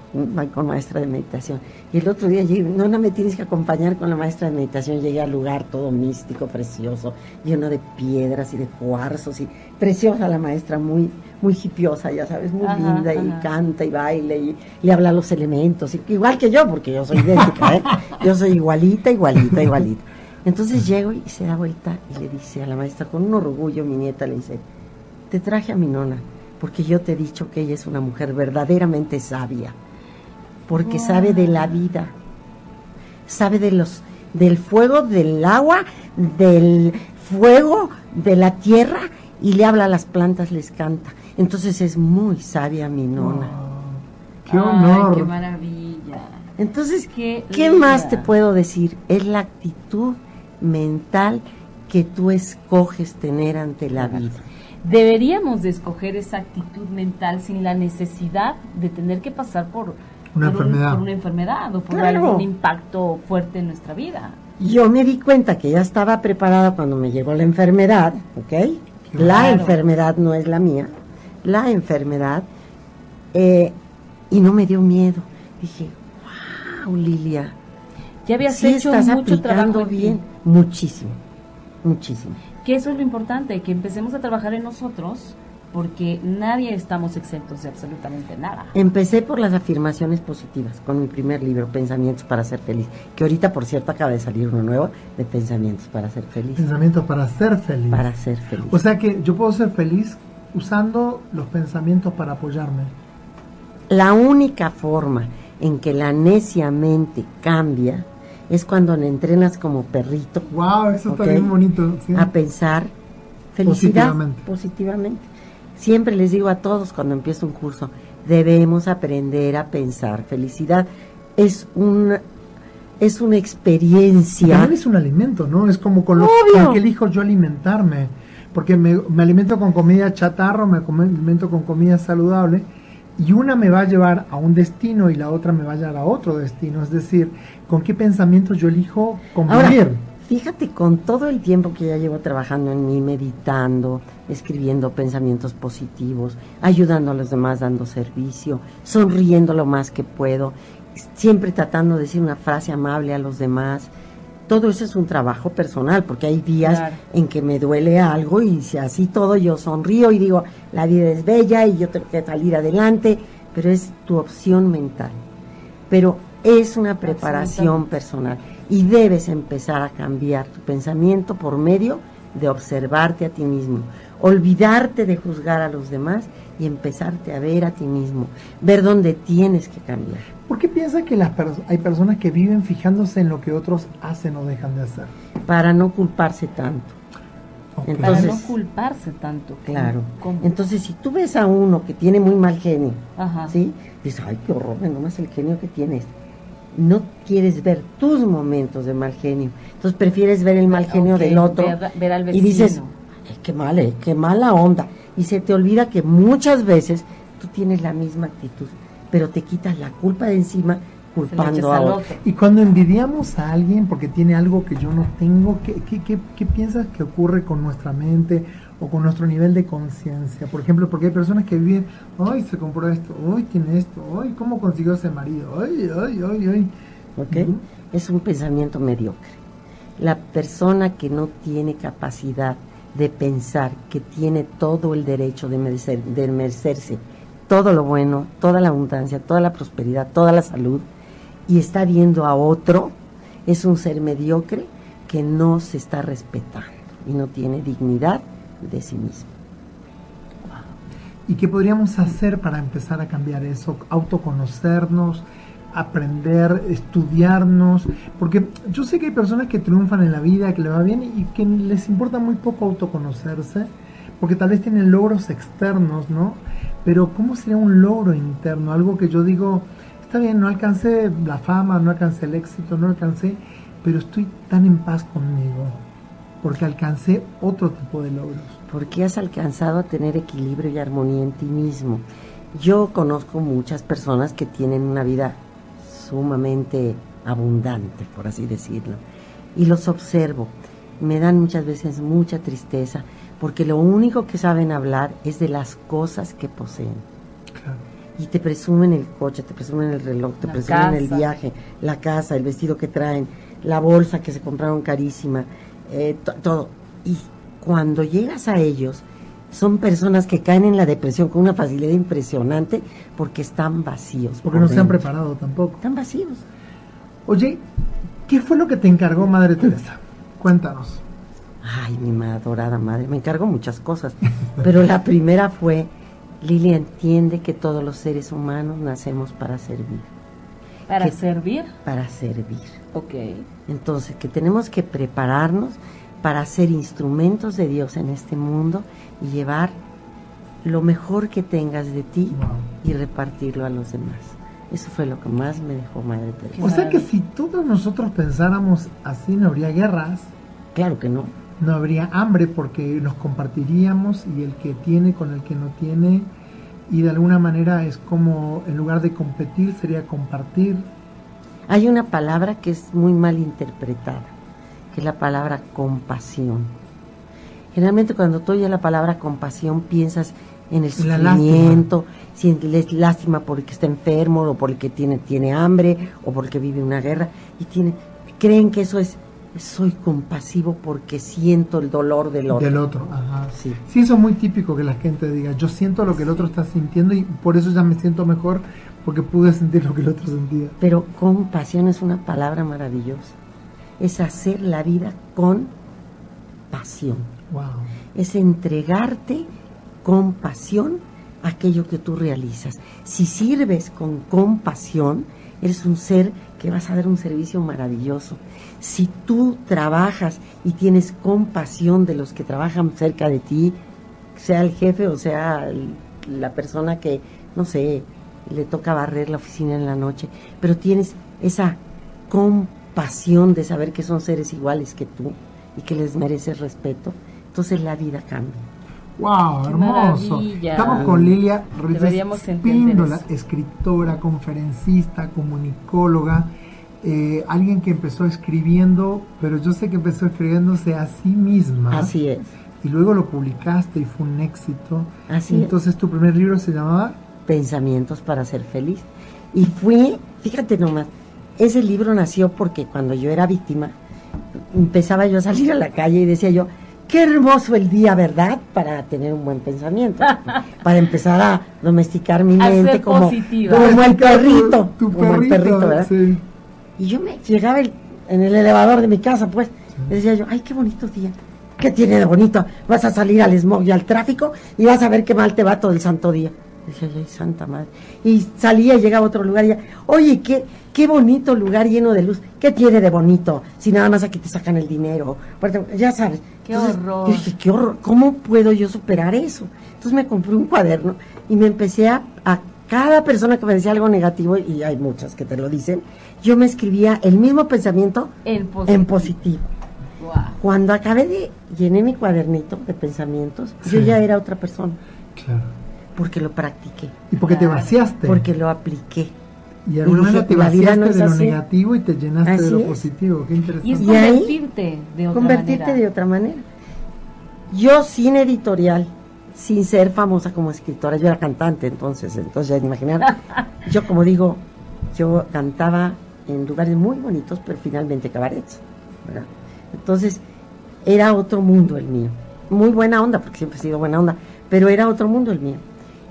con maestra de meditación. Y el otro día llegué, no, no me tienes que acompañar con la maestra de meditación. Llegué al lugar todo místico, precioso, lleno de piedras y de cuarzos. y Preciosa la maestra, muy muy hipiosa, ya sabes, muy linda, y canta y baila y le habla a los elementos, igual que yo, porque yo soy idéntica, ¿eh? Yo soy igualita, igualita, igualita. Entonces llego y se da vuelta y le dice a la maestra, con un orgullo, mi nieta le dice, te traje a mi nona porque yo te he dicho que ella es una mujer verdaderamente sabia, porque sabe de la vida, sabe de los del fuego, del agua, del fuego, de la tierra, y le habla a las plantas, les canta. Entonces es muy sabia mi nona. ¡Qué honor! qué maravilla! Entonces, Qué ¿qué, más te puedo decir? Es la actitud mental que tú escoges tener ante la vida. Deberíamos de escoger esa actitud mental sin la necesidad de tener que pasar por Una por un- enfermedad. por una enfermedad o por Claro. algún impacto fuerte en nuestra vida. Yo me di cuenta que ya estaba preparada cuando me llegó la enfermedad, ¿ok? La enfermedad no es la mía, la enfermedad, eh, y no me dio miedo. Dije, wow, Lilia, Ya habías sí hecho estás mucho trabajo aplicando bien, muchísimo, muchísimo. Que eso es lo importante, que empecemos a trabajar en nosotros porque nadie estamos exentos de absolutamente nada. Empecé por las afirmaciones positivas con mi primer libro, Pensamientos para ser feliz, que ahorita, por cierto, acaba de salir uno nuevo de Pensamientos para ser feliz. Pensamientos para ser feliz. Para ser feliz. O sea que yo puedo ser feliz usando los pensamientos para apoyarme. La única forma en que la necia mente cambia es cuando le entrenas como perrito Wow, eso está Ok. bien bonito. ¿sí? a pensar felicidad Positivamente. positivamente. Siempre les digo a todos cuando empiezo un curso, debemos aprender a pensar felicidad. Es una es una experiencia. también es un alimento, ¿no? Es como con lo con que elijo yo alimentarme. Porque me, me alimento con comida chatarra, me alimento con comida saludable. Y una me va a llevar a un destino y la otra me va a llevar a otro destino. Es decir, con qué pensamientos yo elijo Ahora, convivir. fíjate con todo el tiempo que ya llevo trabajando en mí, meditando, escribiendo pensamientos positivos, ayudando a los demás, dando servicio, sonriendo lo más que puedo, siempre tratando de decir una frase amable a los demás. Todo eso es un trabajo personal, porque hay días Claro. en que me duele algo y si así todo yo sonrío y digo, la vida es bella y yo tengo que salir adelante, pero es tu opción mental. Pero es una preparación personal y debes empezar a cambiar tu pensamiento por medio de observarte a ti mismo, olvidarte de juzgar a los demás y empezarte a ver a ti mismo, ver dónde tienes que cambiar. ¿Por qué piensas que las pers- hay personas que viven fijándose en lo que otros hacen o dejan de hacer? para no culparse tanto. Ok. Para Entonces- no culparse tanto. Claro. ¿Cómo? Entonces, si tú ves a uno que tiene muy mal genio, Ajá. ¿sí? Dices, ay, qué horror, nomás el genio que tienes. No quieres ver tus momentos de mal genio. Entonces prefieres ver el mal genio del otro. ver- ver al y dices, vecino. "Ay, qué mal, eh, qué mala onda. Y se te olvida que muchas veces tú tienes la misma actitud, pero te quitas la culpa de encima culpando a otro. Y cuando envidiamos a alguien porque tiene algo que yo no tengo, ¿qué, qué, qué- qué piensas que ocurre con nuestra mente o con nuestro nivel de conciencia? Por ejemplo, porque hay personas que viven, ay, se compró esto, ay, tiene esto, ay, ¿cómo consiguió ese marido? Ay, ay, ay, ay. ¿ok? Es un pensamiento mediocre. La persona que no tiene capacidad de pensar que tiene todo el derecho de, merecer- de merecerse todo lo bueno, toda la abundancia, toda la prosperidad, toda la salud, y está viendo a otro, es un ser mediocre que no se está respetando y no tiene dignidad de sí mismo. ¿Y qué podríamos hacer para empezar a cambiar eso? Autoconocernos, aprender, estudiarnos, porque yo sé que hay personas que triunfan en la vida, que le va bien y que les importa muy poco autoconocerse, porque tal vez tienen logros externos, ¿no? Pero ¿cómo sería un logro interno? Algo que yo digo, está bien, no alcancé la fama, no alcancé el éxito, no alcancé, pero estoy tan en paz conmigo, porque alcancé otro tipo de logros. porque has alcanzado a tener equilibrio y armonía en ti mismo. Yo conozco muchas personas que tienen una vida sumamente abundante, por así decirlo, y los observo. Me dan muchas veces mucha tristeza, porque lo único que saben hablar es de las cosas que poseen. Claro. Y te presumen el coche, te presumen el reloj, te La presumen el viaje, la casa, el vestido que traen, la bolsa que se compraron carísima, eh, to- todo. Y cuando llegas a ellos, son personas que caen en la depresión con una facilidad impresionante porque están vacíos. Porque por no se han preparado tampoco. Están vacíos. Oye, ¿qué fue lo que te encargó Madre Teresa? Cuéntanos. Ay, mi adorada madre, me encargo muchas cosas. Pero la primera fue, Lilia entiende que todos los seres humanos nacemos para servir. ¿Para que- servir? para servir. Ok. Entonces, que tenemos que prepararnos para ser instrumentos de Dios en este mundo y llevar lo mejor que tengas de ti Wow. y repartirlo a los demás. Eso fue lo que más me dejó Madre Teresa. O sea que si todos nosotros pensáramos así, no habría guerras, Claro que no. No habría hambre porque nos compartiríamos y el que tiene con el que no tiene y de alguna manera es como en lugar de competir sería compartir. Hay una palabra que es muy mal interpretada, que es la palabra compasión. Generalmente cuando tú oyes la palabra compasión piensas en el sufrimiento, si es lástima por el que está enfermo o por el que tiene, tiene hambre o porque vive una guerra y tiene, creen que eso es soy compasivo porque siento el dolor del otro. Del otro, ajá. Sí. Sí, eso es muy típico que la gente diga, yo siento lo que el otro está sintiendo y por eso ya me siento mejor porque pude sentir lo que el otro sentía. Pero compasión es una palabra maravillosa. Es hacer la vida con pasión. Wow. es entregarte con pasión aquello que tú realizas. Si sirves con compasión, eres un ser que vas a dar un servicio maravilloso. Si tú trabajas y tienes compasión de los que trabajan cerca de ti, sea el jefe o sea la persona que, no sé, le toca barrer la oficina en la noche, pero tienes esa compasión de saber que son seres iguales que tú y que les mereces respeto, entonces la vida cambia. Wow, hermoso. maravilla. Estamos con Lilia Reyes eso. escritora, conferencista, comunicóloga, eh, alguien que empezó escribiendo, pero yo sé que empezó escribiéndose a sí misma. Así es. Y luego lo publicaste y fue un éxito. Así es. Entonces tu primer libro se llamaba pensamientos para ser feliz. Y fui, fíjate nomás, ese libro nació porque cuando yo era víctima, empezaba yo a salir a la calle y decía yo, qué hermoso el día, ¿verdad? Para tener un buen pensamiento, para empezar a domesticar mi mente como, como el tu- perrito, tu como el perrito, ¿verdad? sí. Y yo me llegaba el- en el elevador de mi casa, pues, decía yo, ay, qué bonito día. ¿Qué tiene de bonito? Vas a salir al smog y al tráfico y vas a ver qué mal te va todo el santo día. Yo, ay, santa madre. Y salía y llegaba a otro lugar y ya, oye, qué, qué bonito lugar lleno de luz. ¿Qué tiene de bonito? Si nada más aquí te sacan el dinero. Ya sabes. Qué horror. yo dije, qué horror. ¿Cómo puedo yo superar eso? Entonces me compré un cuaderno y me empecé a, a cada persona que me decía algo negativo, y hay muchas que te lo dicen, yo me escribía el mismo pensamiento En positivo. en positivo. Guau. Cuando acabé de llené mi cuadernito de pensamientos, yo ya era otra persona, Claro. Porque lo practiqué, Y porque te Claro. vaciaste. porque lo apliqué. y alguna manera te vaciaste no de lo así. negativo y te llenaste de lo es. positivo. Qué interesante. Y es convertirte de otra Convertirte manera. de otra manera. Yo sin editorial, sin ser famosa como escritora, yo era cantante entonces, entonces ya imaginar, yo como digo, yo cantaba en lugares muy bonitos, pero finalmente cabarets, ¿verdad? Entonces, era otro mundo el mío. Muy buena onda, porque siempre he sido buena onda, pero era otro mundo el mío.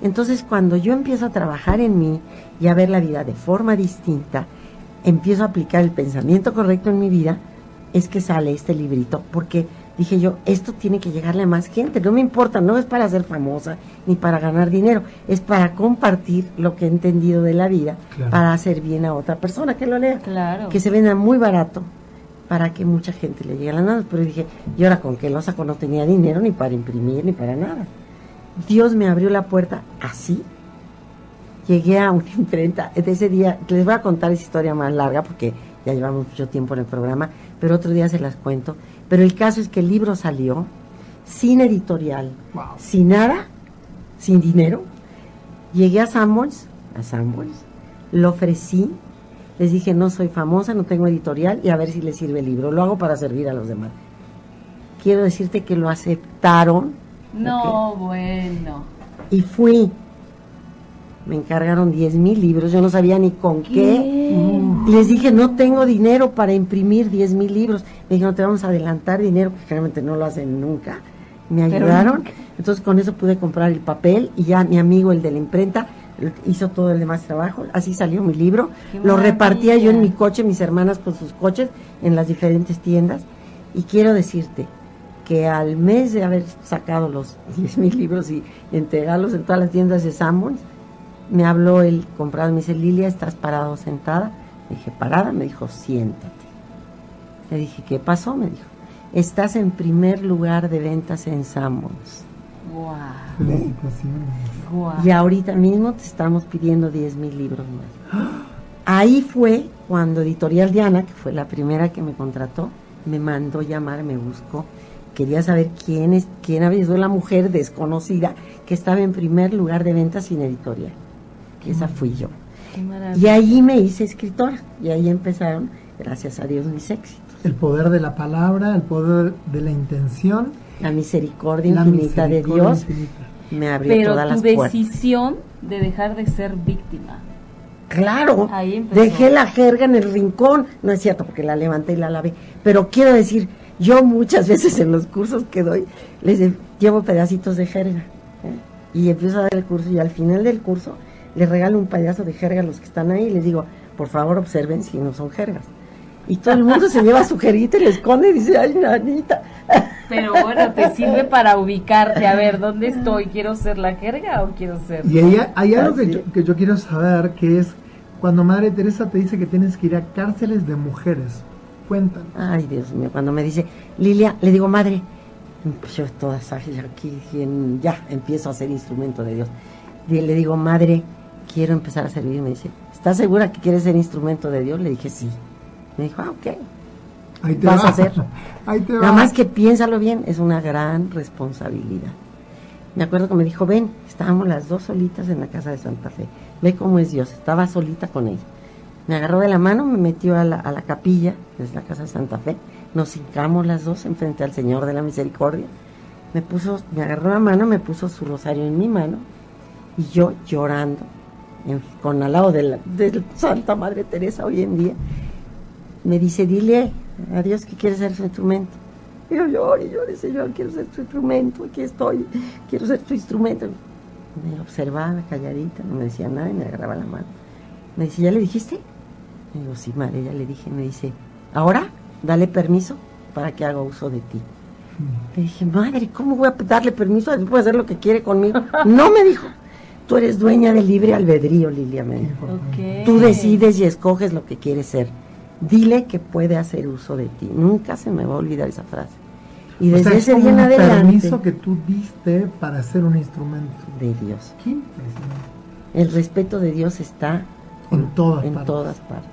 Entonces, cuando yo empiezo a trabajar en mí y a ver la vida de forma distinta, empiezo a aplicar el pensamiento correcto en mi vida, es que sale este librito, porque dije yo, esto tiene que llegarle a más gente, no me importa, no es para ser famosa ni para ganar dinero, es para compartir lo que he entendido de la vida, Claro. para hacer bien a otra persona que lo lea Claro. que se venda muy barato para que mucha gente le llegue a las manos. Pero dije, ¿y ahora con qué lo saco? No tenía dinero ni para imprimir ni para nada. Dios me abrió la puerta así. Llegué a una imprenta. De ese día, les voy a contar esa historia más larga porque ya llevamos mucho tiempo en el programa, pero otro día se las cuento. Pero el caso es que el libro salió sin editorial, Wow. sin nada, sin dinero. Llegué a Sanborns, a Sanborns, lo ofrecí, les dije, no soy famosa, no tengo editorial y a ver si les sirve el libro. Lo hago para servir a los demás. Quiero decirte que lo aceptaron No, bueno. y fui. Me encargaron 10 mil libros, yo no sabía ni con qué. Les dije, no tengo dinero para imprimir 10 mil libros. Me dijeron, te vamos a adelantar dinero, que generalmente no lo hacen nunca. Me ayudaron. Entonces con eso pude comprar el papel y ya mi amigo, el de la imprenta, hizo todo el demás trabajo. Así salió mi libro. Qué Lo repartía yo en mi coche, mis hermanas con sus coches, en las diferentes tiendas. Y quiero decirte que al mes de haber sacado los 10 mil libros y entregarlos en todas las tiendas de Sanborns, me habló el comprador, me dice, Lilia, estás parado sentada, Le dije, parada, me dijo, siéntate. Le dije, ¿qué pasó? Me dijo, estás en primer lugar de ventas en Sanborns. Wow. Felicitaciones. Y ahorita mismo te estamos pidiendo 10 mil libros más. Ahí fue cuando Editorial Diana, que fue la primera que me contrató, me mandó llamar, me buscó. Quería saber quién, es, quién había sido la mujer desconocida que estaba en primer lugar de ventas sin editorial. Esa fui yo. Qué Y ahí me hice escritora. Y ahí empezaron, gracias a Dios, mis éxitos. El poder de la palabra, el poder de la intención, La misericordia la infinita de Dios infinita. me abrió Pero todas tu las puertas. decisión de dejar de ser víctima. Claro, Ahí empezó. dejé la jerga en el rincón, no es cierto porque la levanté y la lavé, pero quiero decir, yo muchas veces en los cursos que doy les de- llevo pedacitos de jerga ¿eh? y empiezo a dar el curso y al final del curso les regalo un payaso de jerga a los que están ahí y les digo, por favor observen si no son jergas. Y todo el mundo se lleva su jerguita y le esconde y dice, ay, nanita. Pero bueno, te sirve para ubicarte. A ver, ¿dónde estoy? ¿Quiero ser la jerga o quiero ser.? Y ahí hay algo que yo, que yo quiero saber, que es cuando Madre Teresa te dice que tienes que ir a cárceles de mujeres. Cuéntanos. Ay, Dios mío, cuando me dice, Lilia, le digo, madre, pues yo toda aquí, ya empiezo a ser instrumento de Dios. Y le digo, madre, quiero empezar a servir. Me dice, ¿estás segura que quieres ser instrumento de Dios? Le dije, sí. Me dijo, ah, ok. Ahí te Vas va. a hacer. Ahí te va. Nada más que piénsalo bien, es una gran responsabilidad. Me acuerdo que me dijo, ven, estábamos las dos solitas en la casa de Santa Fe. Ve cómo es Dios, estaba solita con ella. Me agarró de la mano, me metió a la, a la capilla, desde la casa de Santa Fe. Nos hincamos las dos enfrente al Señor de la Misericordia. Me puso, me agarró la mano, me puso su rosario en mi mano y yo llorando, en- con al lado de, la, de Santa Madre Teresa hoy en día, me dice, dile a Dios que quiere ser su instrumento. Y yo lloro y lloro, Señor, quiero ser tu instrumento, aquí estoy, quiero ser tu instrumento. Me observaba calladita, no me decía nada y me agarraba la mano. Me dice, ¿ya le dijiste? Le digo, sí, madre, ya le dije. Me dice, ahora dale permiso para que haga uso de ti. Le dije, madre, ¿cómo voy a darle permiso? Él puede hacer lo que quiere conmigo. No, me dijo, tú eres dueña del libre albedrío, Lilia, me dijo. Tú decides y escoges lo que quieres ser. Dile que puede hacer uso de ti. Nunca se me va a olvidar esa frase. Y O desde sea, es ese día en adelante permiso que tú diste para ser un instrumento. de Dios. Qué. El respeto de Dios está En todas en partes. todas partes.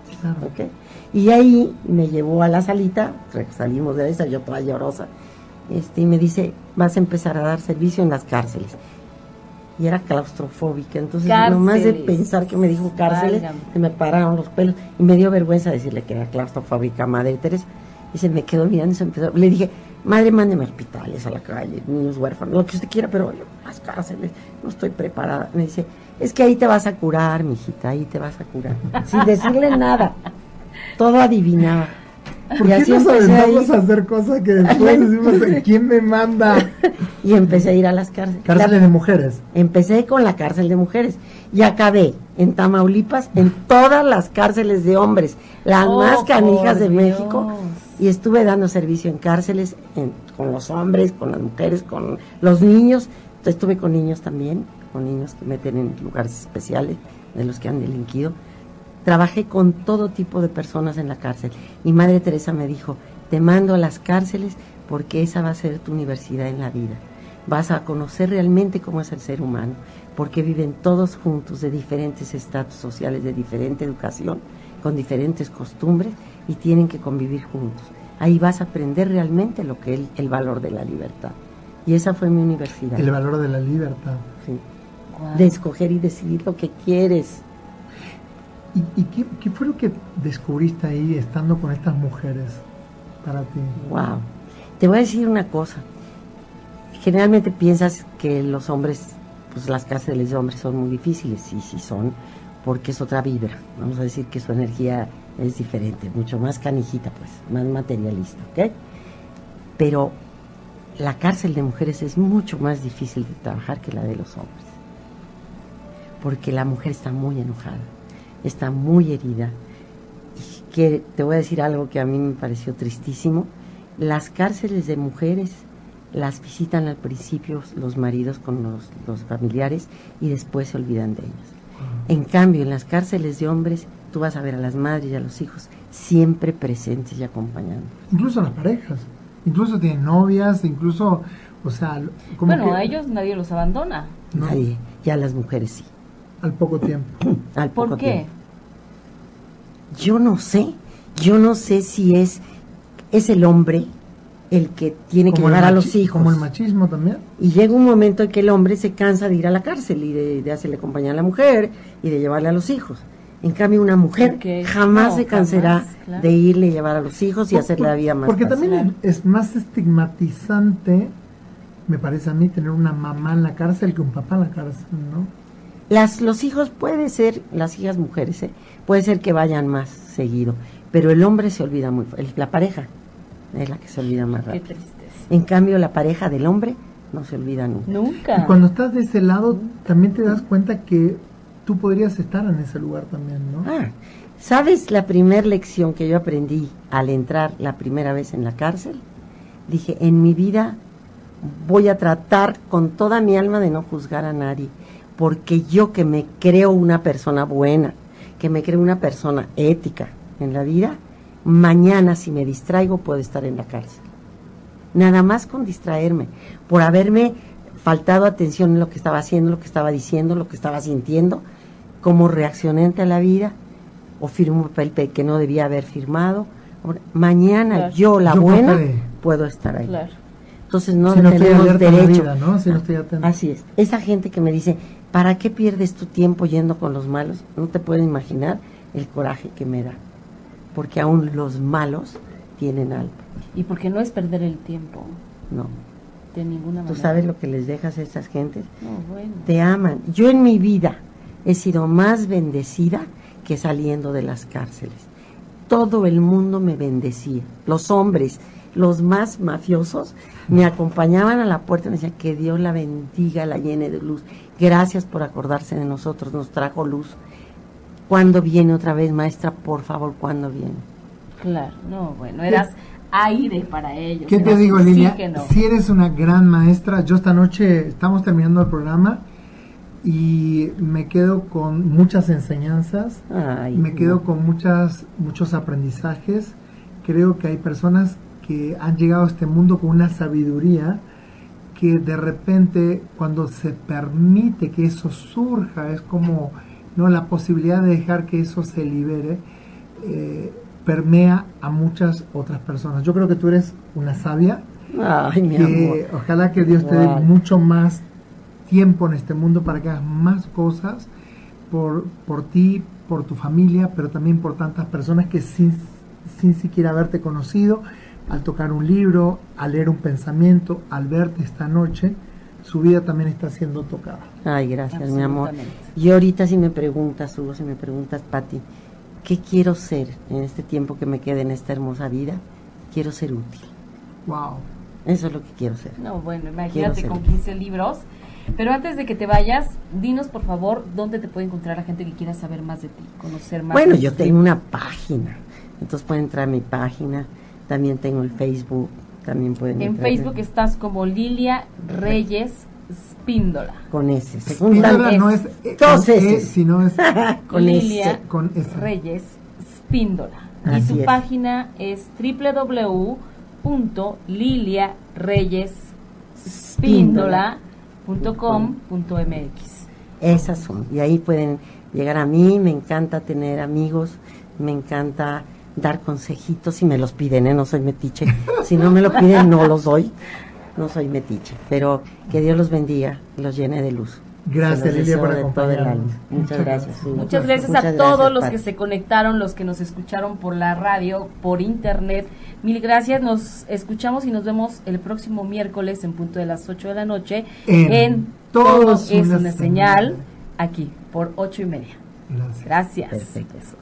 Y ahí me llevó a la salita, salimos de esa, yo toda llorosa, este, y me dice, vas a empezar a dar servicio en las cárceles. Y era claustrofóbica, entonces nomás de Cárceles. pensar que me dijo cárceles, Válgame. se me pararon los pelos y me dio vergüenza decirle que era claustrofóbica, madre Teresa. Y se me quedó mirando y se empezó. Le dije, madre, mándeme a hospitales, a la calle, niños huérfanos, lo que usted quiera, pero yo, las cárceles, no estoy preparada. Me dice, es que ahí te vas a curar, mijita, ahí te vas a curar. Sin decirle nada. Todo adivinaba. ¿Por Y qué así nos empecé a aventamos ir. a hacer cosas que después decimos, ¿quién me manda? Y empecé a ir a las cárceles. Cárceles de mujeres. Empecé con la cárcel de mujeres y acabé en Tamaulipas en todas las cárceles de hombres, las Oh, más canijas de México. Y estuve dando servicio en cárceles en- con los hombres, con las mujeres, con los niños. Estuve con niños también, con niños que meten en lugares especiales, de los que han delinquido. Trabajé con todo tipo de personas en la cárcel. Y Madre Teresa me dijo, te mando a las cárceles porque esa va a ser tu universidad en la vida. Vas a conocer realmente cómo es el ser humano, porque viven todos juntos de diferentes estatus sociales, de diferente educación, con diferentes costumbres y tienen que convivir juntos. Ahí vas a aprender realmente lo que es el valor de la libertad. Y esa fue mi universidad. El valor de la libertad. sí. De escoger y decidir lo que quieres. ¿Y, y qué, qué fue lo que descubriste ahí estando con estas mujeres para ti? Wow. Te voy a decir una cosa. Generalmente piensas que los hombres, pues las cárceles de hombres son muy difíciles. Sí, sí son, porque es otra vibra. Vamos a decir que su energía es diferente, mucho más canijita, pues, más materialista, ¿ok? Pero la cárcel de mujeres es mucho más difícil de trabajar que la de los hombres. Porque la mujer está muy enojada, está muy herida. Y que te voy a decir algo que a mí me pareció tristísimo. Las cárceles de mujeres las visitan al principio los maridos con los, los familiares y después se olvidan de ellas. En cambio, en las cárceles de hombres tú vas a ver a las madres y a los hijos siempre presentes y acompañando. Incluso las parejas, incluso tienen novias, incluso, o sea, como bueno, a ellos nadie los abandona. Nadie, ya las mujeres sí. Al poco tiempo. Al poco ¿Por qué? Yo no sé, yo no sé si es, es el hombre el que tiene que llevar a los hijos. Como el machismo también. Y llega un momento en que el hombre se cansa de ir a la cárcel y de, hacerle compañía a la mujer y de llevarle a los hijos. En cambio, una mujer jamás se cansará de irle y llevar a los hijos y hacerle la vida más Porque también es, más estigmatizante, me parece a mí, tener una mamá en la cárcel que un papá en la cárcel, ¿no? Las, los hijos puede ser, las hijas mujeres, ¿eh? puede ser que vayan más seguido, pero el hombre se olvida muy, la pareja es la que se olvida más rápido. Qué En cambio, la pareja del hombre no se olvida nunca. Nunca. Y cuando estás de ese lado, también te das cuenta que tú podrías estar en ese lugar también, ¿no? Ah, ¿sabes la primera lección que yo aprendí al entrar la primera vez en la cárcel? Dije, en mi vida voy a tratar con toda mi alma de no juzgar a nadie, porque yo que me creo una persona buena, que me creo una persona ética en la vida, mañana si me distraigo puedo estar en la cárcel. Nada más con distraerme, por haberme faltado atención en lo que estaba haciendo, lo que estaba diciendo, lo que estaba sintiendo, como reaccioné ante la vida, o firmo un papel que no debía haber firmado. Mañana yo, la buena, puedo estar ahí. Entonces no, tenemos derecho. Así es. Esa gente que me dice, ¿para qué pierdes tu tiempo yendo con los malos? No te puedes imaginar el coraje que me da porque aún los malos tienen algo. Y porque no es perder el tiempo. No. De ninguna manera. ¿Tú sabes lo que les dejas a esas gentes? No, bueno. Te aman. Yo en mi vida he sido más bendecida que saliendo de las cárceles. Todo el mundo me bendecía. Los hombres, los más mafiosos, me acompañaban a la puerta y me decían que Dios la bendiga, la llene de luz. Gracias por acordarse de nosotros, nos trajo luz. ¿Cuándo viene otra vez, maestra? Por favor, ¿cuándo viene? Claro, no, bueno, eras aire para ellos. ¿Qué te digo, Lilia? Si eres una gran maestra, yo esta noche estamos terminando el programa y me quedo con muchas enseñanzas, me quedo con muchas muchos aprendizajes. Creo que hay personas que han llegado a este mundo con una sabiduría que de repente cuando se permite que eso surja es como no la posibilidad de dejar que eso se libere eh, permea a muchas otras personas. Yo creo que tú eres una sabia. Ay, mi que Ojalá que Dios te dé mucho más tiempo en este mundo para que hagas más cosas por, por ti, por tu familia, pero también por tantas personas que sin, sin siquiera haberte conocido, al tocar un libro, al leer un pensamiento, al verte esta noche, su vida también está siendo tocada. Ay, gracias, mi amor. Y ahorita si me preguntas, Hugo, si me preguntas, Patti, ¿qué quiero ser en este tiempo que me quede en esta hermosa vida? Quiero ser útil. Wow. Eso es lo que quiero ser. No, bueno, imagínate con 15 libros. Pero antes de que te vayas, dinos por favor dónde te puede encontrar la gente que quiera saber más de ti, conocer más. Bueno, yo tengo una página, entonces pueden entrar a mi página, también tengo el Facebook, también pueden En Facebook estás como Lilia Reyes Spíndola. Con ese. Spíndola no es eh, dos S, sino es con Lilia con Reyes Spíndola. y su página es www.liliareyespíndola.com.mx. Esas son. Y ahí pueden llegar a mí. Me encanta tener amigos. Me encanta dar consejitos si me los piden, ¿eh? no soy metiche. Si no me lo piden, no los doy. No soy metiche. Pero que Dios los bendiga, los llene de luz. Gracias, Lilia, por acompañarnos. Muchas gracias. Muchas gracias a todos los que se conectaron, los que nos escucharon por la radio, por internet. Mil gracias. Nos escuchamos y nos vemos el próximo miércoles en punto de las 8 de la noche en, Todos es una, señal, aquí por ocho y media. Gracias. gracias.